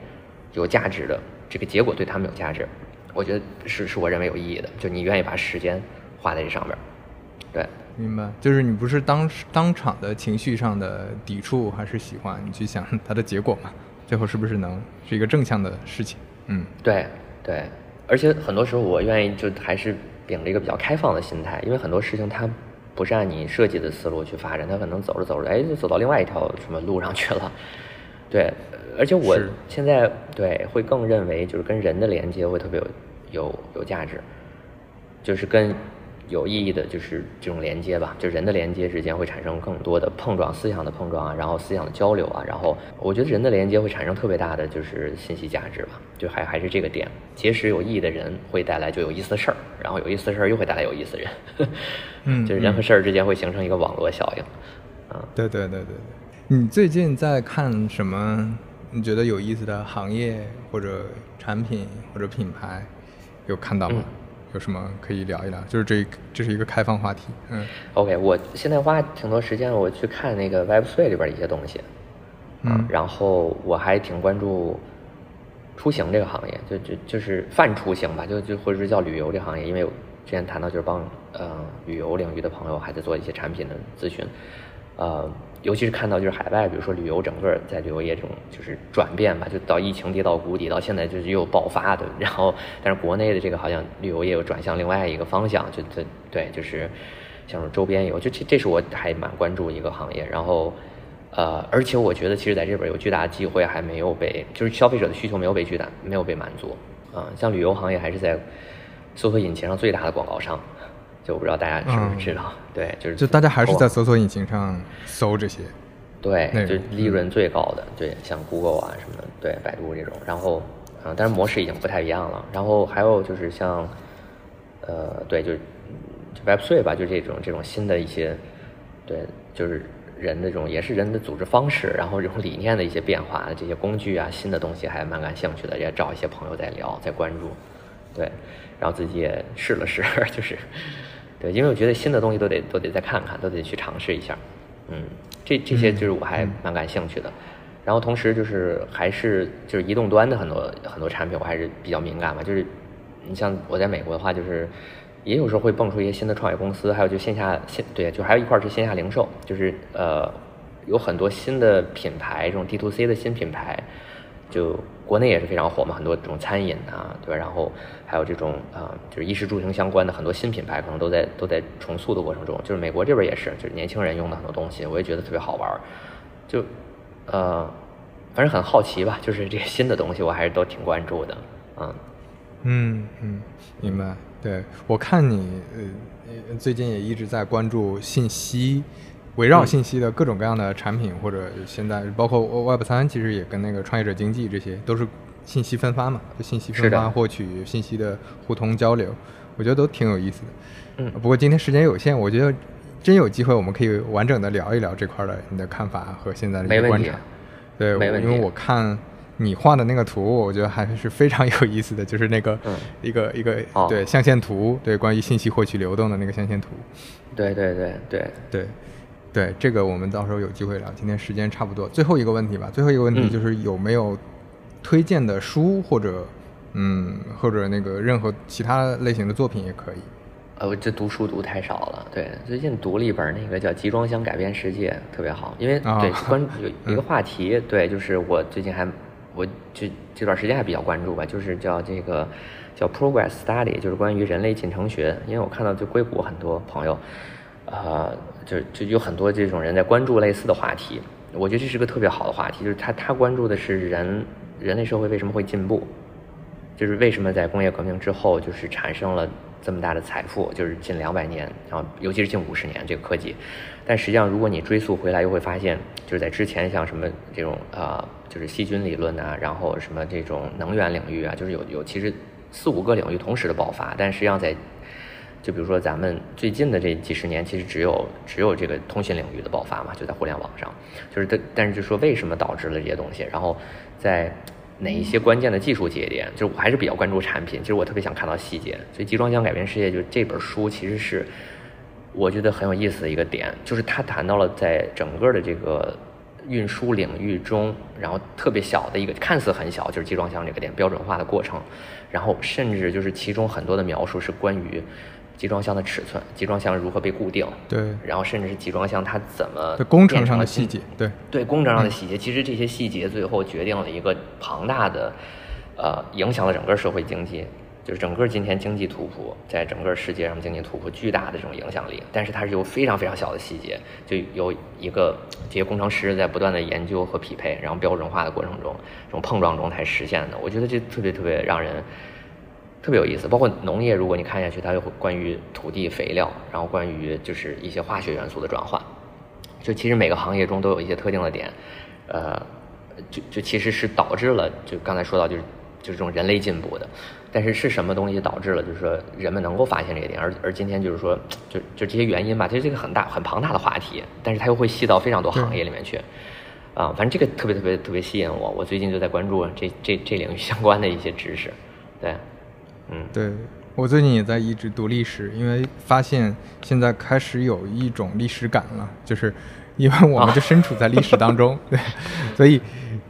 有价值的这个结果对他们有价值，我觉得是是我认为有意义的，就你愿意把时间花在这上面，对，明白，就是你不是当当场的情绪上的抵触还是喜欢，你去想它的结果嘛。最后是不是能是一个正向的事情？嗯，对对，而且很多时候我愿意就还是秉着一个比较开放的心态，因为很多事情它不是按你设计的思路去发展，它可能走着走着，哎，就走到另外一条什么路上去了。对，而且我现在对会更认为就是跟人的连接会特别有有有价值，就是跟。有意义的就是这种连接吧，就人的连接之间会产生更多的碰撞，思想的碰撞啊，然后思想的交流啊，然后我觉得人的连接会产生特别大的就是信息价值吧，就还还是这个点，结识有意义的人会带来就有意思的事儿，然后有意思的事儿又会带来有意思的人，嗯，就是人和事儿之间会形成一个网络效应，啊，对对对对对，你最近在看什么？你觉得有意思的行业或者产品或者品牌有看到吗？有什么可以聊一聊？就是这，这是一个开放话题。嗯，OK，我现在花挺多时间，我去看那个 Web3 里边一些东西。嗯，然后我还挺关注出行这个行业，就就就是泛出行吧，就就或者是叫旅游这行业，因为之前谈到就是帮呃旅游领域的朋友还在做一些产品的咨询，呃。尤其是看到就是海外，比如说旅游整个在旅游业这种就是转变吧，就到疫情跌到谷底，到现在就是又爆发的。然后，但是国内的这个好像旅游业又转向另外一个方向，就这对，就是像周边游，就这这是我还蛮关注一个行业。然后，呃，而且我觉得其实在这边有巨大的机会还没有被，就是消费者的需求没有被巨大没有被满足。啊，像旅游行业还是在搜索引擎上最大的广告商。就我不知道大家是不是知道，对，就是就大家还是在搜索引擎上搜这些，对，就利润最高的，对，像 Google 啊什么的，对，百度这种，然后，嗯，但是模式已经不太一样了。然后还有就是像，呃，对，就就 Web3 吧，就这种这种新的一些，对，就是人的这种也是人的组织方式，然后这种理念的一些变化这些工具啊，新的东西还蛮感兴趣的，也找一些朋友在聊，在关注，对，然后自己也试了试，就是。对，因为我觉得新的东西都得都得再看看，都得去尝试一下，嗯，这这些就是我还蛮感兴趣的。然后同时就是还是就是移动端的很多很多产品我还是比较敏感嘛，就是你像我在美国的话，就是也有时候会蹦出一些新的创业公司，还有就线下线对，就还有一块是线下零售，就是呃有很多新的品牌，这种 D to C 的新品牌。就国内也是非常火嘛，很多这种餐饮啊，对吧？然后还有这种啊，就是衣食住行相关的很多新品牌，可能都在都在重塑的过程中。就是美国这边也是，就是年轻人用的很多东西，我也觉得特别好玩。就呃，反正很好奇吧，就是这些新的东西，我还是都挺关注的。嗯嗯嗯，明白。对我看你呃最近也一直在关注信息。围绕信息的各种各样的产品，或者现在包括 Web 三，其实也跟那个创业者经济这些都是信息分发嘛，就信息分发获取信息的互通交流，我觉得都挺有意思的。嗯，不过今天时间有限，我觉得真有机会我们可以完整的聊一聊这块的你的看法和现在的一些观察。对，因为我看你画的那个图，我觉得还是非常有意思的，就是那个一个一个对象限图，对关于信息获取流动的那个象限图。对对对对对。对这个，我们到时候有机会聊。今天时间差不多，最后一个问题吧。最后一个问题就是有没有推荐的书，或者嗯，或者那个任何其他类型的作品也可以。呃，我这读书读太少了。对，最近读了一本那个叫《集装箱改变世界》，特别好。因为对关 有一个话题，对，就是我最近还我这这段时间还比较关注吧，就是叫这个叫 Progress Study，就是关于人类进程学。因为我看到就硅谷很多朋友。呃，就就有很多这种人在关注类似的话题，我觉得这是个特别好的话题，就是他他关注的是人人类社会为什么会进步，就是为什么在工业革命之后，就是产生了这么大的财富，就是近两百年，然后尤其是近五十年这个科技。但实际上，如果你追溯回来，又会发现，就是在之前像什么这种啊，就是细菌理论啊，然后什么这种能源领域啊，就是有有其实四五个领域同时的爆发。但实际上在，就比如说咱们最近的这几十年，其实只有只有这个通信领域的爆发嘛，就在互联网上。就是但但是就说为什么导致了这些东西？然后在哪一些关键的技术节点？就是我还是比较关注产品，其实我特别想看到细节。所以集装箱改变世界，就这本书其实是。我觉得很有意思的一个点，就是他谈到了在整个的这个运输领域中，然后特别小的一个看似很小，就是集装箱这个点标准化的过程，然后甚至就是其中很多的描述是关于集装箱的尺寸，集装箱如何被固定，对，然后甚至是集装箱它怎么工程上的细节，对，对工程上的细节，其实这些细节最后决定了一个庞大的，呃，影响了整个社会经济。就是整个今天经济图谱，在整个世界上经济图谱巨大的这种影响力，但是它是由非常非常小的细节，就有一个这些工程师在不断的研究和匹配，然后标准化的过程中，这种碰撞中才实现的。我觉得这特别特别让人特别有意思。包括农业，如果你看下去，它有关于土地肥料，然后关于就是一些化学元素的转换，就其实每个行业中都有一些特定的点，呃，就就其实是导致了，就刚才说到就是就是这种人类进步的。但是是什么东西导致了，就是说人们能够发现这一点，而而今天就是说，就就这些原因吧，其实这个很大很庞大的话题，但是它又会细到非常多行业里面去，啊，反正这个特别特别特别吸引我，我最近就在关注这这这领域相关的一些知识，对，嗯，对我最近也在一直读历史，因为发现现在开始有一种历史感了，就是因为我们就身处在历史当中，对，所以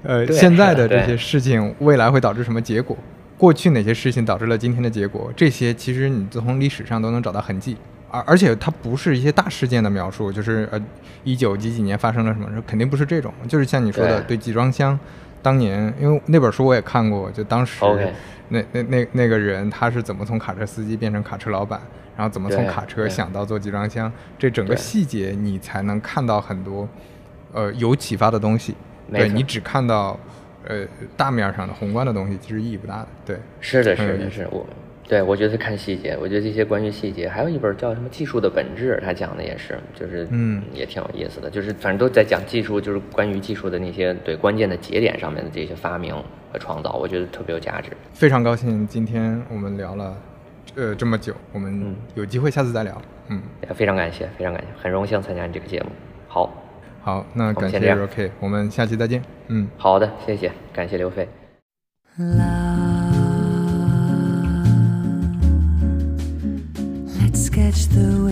呃现在的这些事情未来会导致什么结果？过去哪些事情导致了今天的结果？这些其实你从历史上都能找到痕迹，而而且它不是一些大事件的描述，就是呃一九几几年发生了什么，肯定不是这种，就是像你说的，对集装箱，当年因为那本书我也看过，就当时那那那那个人他是怎么从卡车司机变成卡车老板，然后怎么从卡车想到做集装箱，这整个细节你才能看到很多呃有启发的东西，对你只看到。呃，大面上的宏观的东西其实意义不大的，对，是的，是的，是我，对我觉得看细节，我觉得这些关于细节，还有一本叫什么《技术的本质》，他讲的也是，就是嗯，也挺有意思的，就是反正都在讲技术，就是关于技术的那些对关键的节点上面的这些发明和创造，我觉得特别有价值。非常高兴今天我们聊了呃这么久，我们有机会下次再聊，嗯，非常感谢，非常感谢，很荣幸参加你这个节目，好。好，那感谢 OK，我们下期再见。嗯，好的，谢谢，感谢刘飞。catch the wind.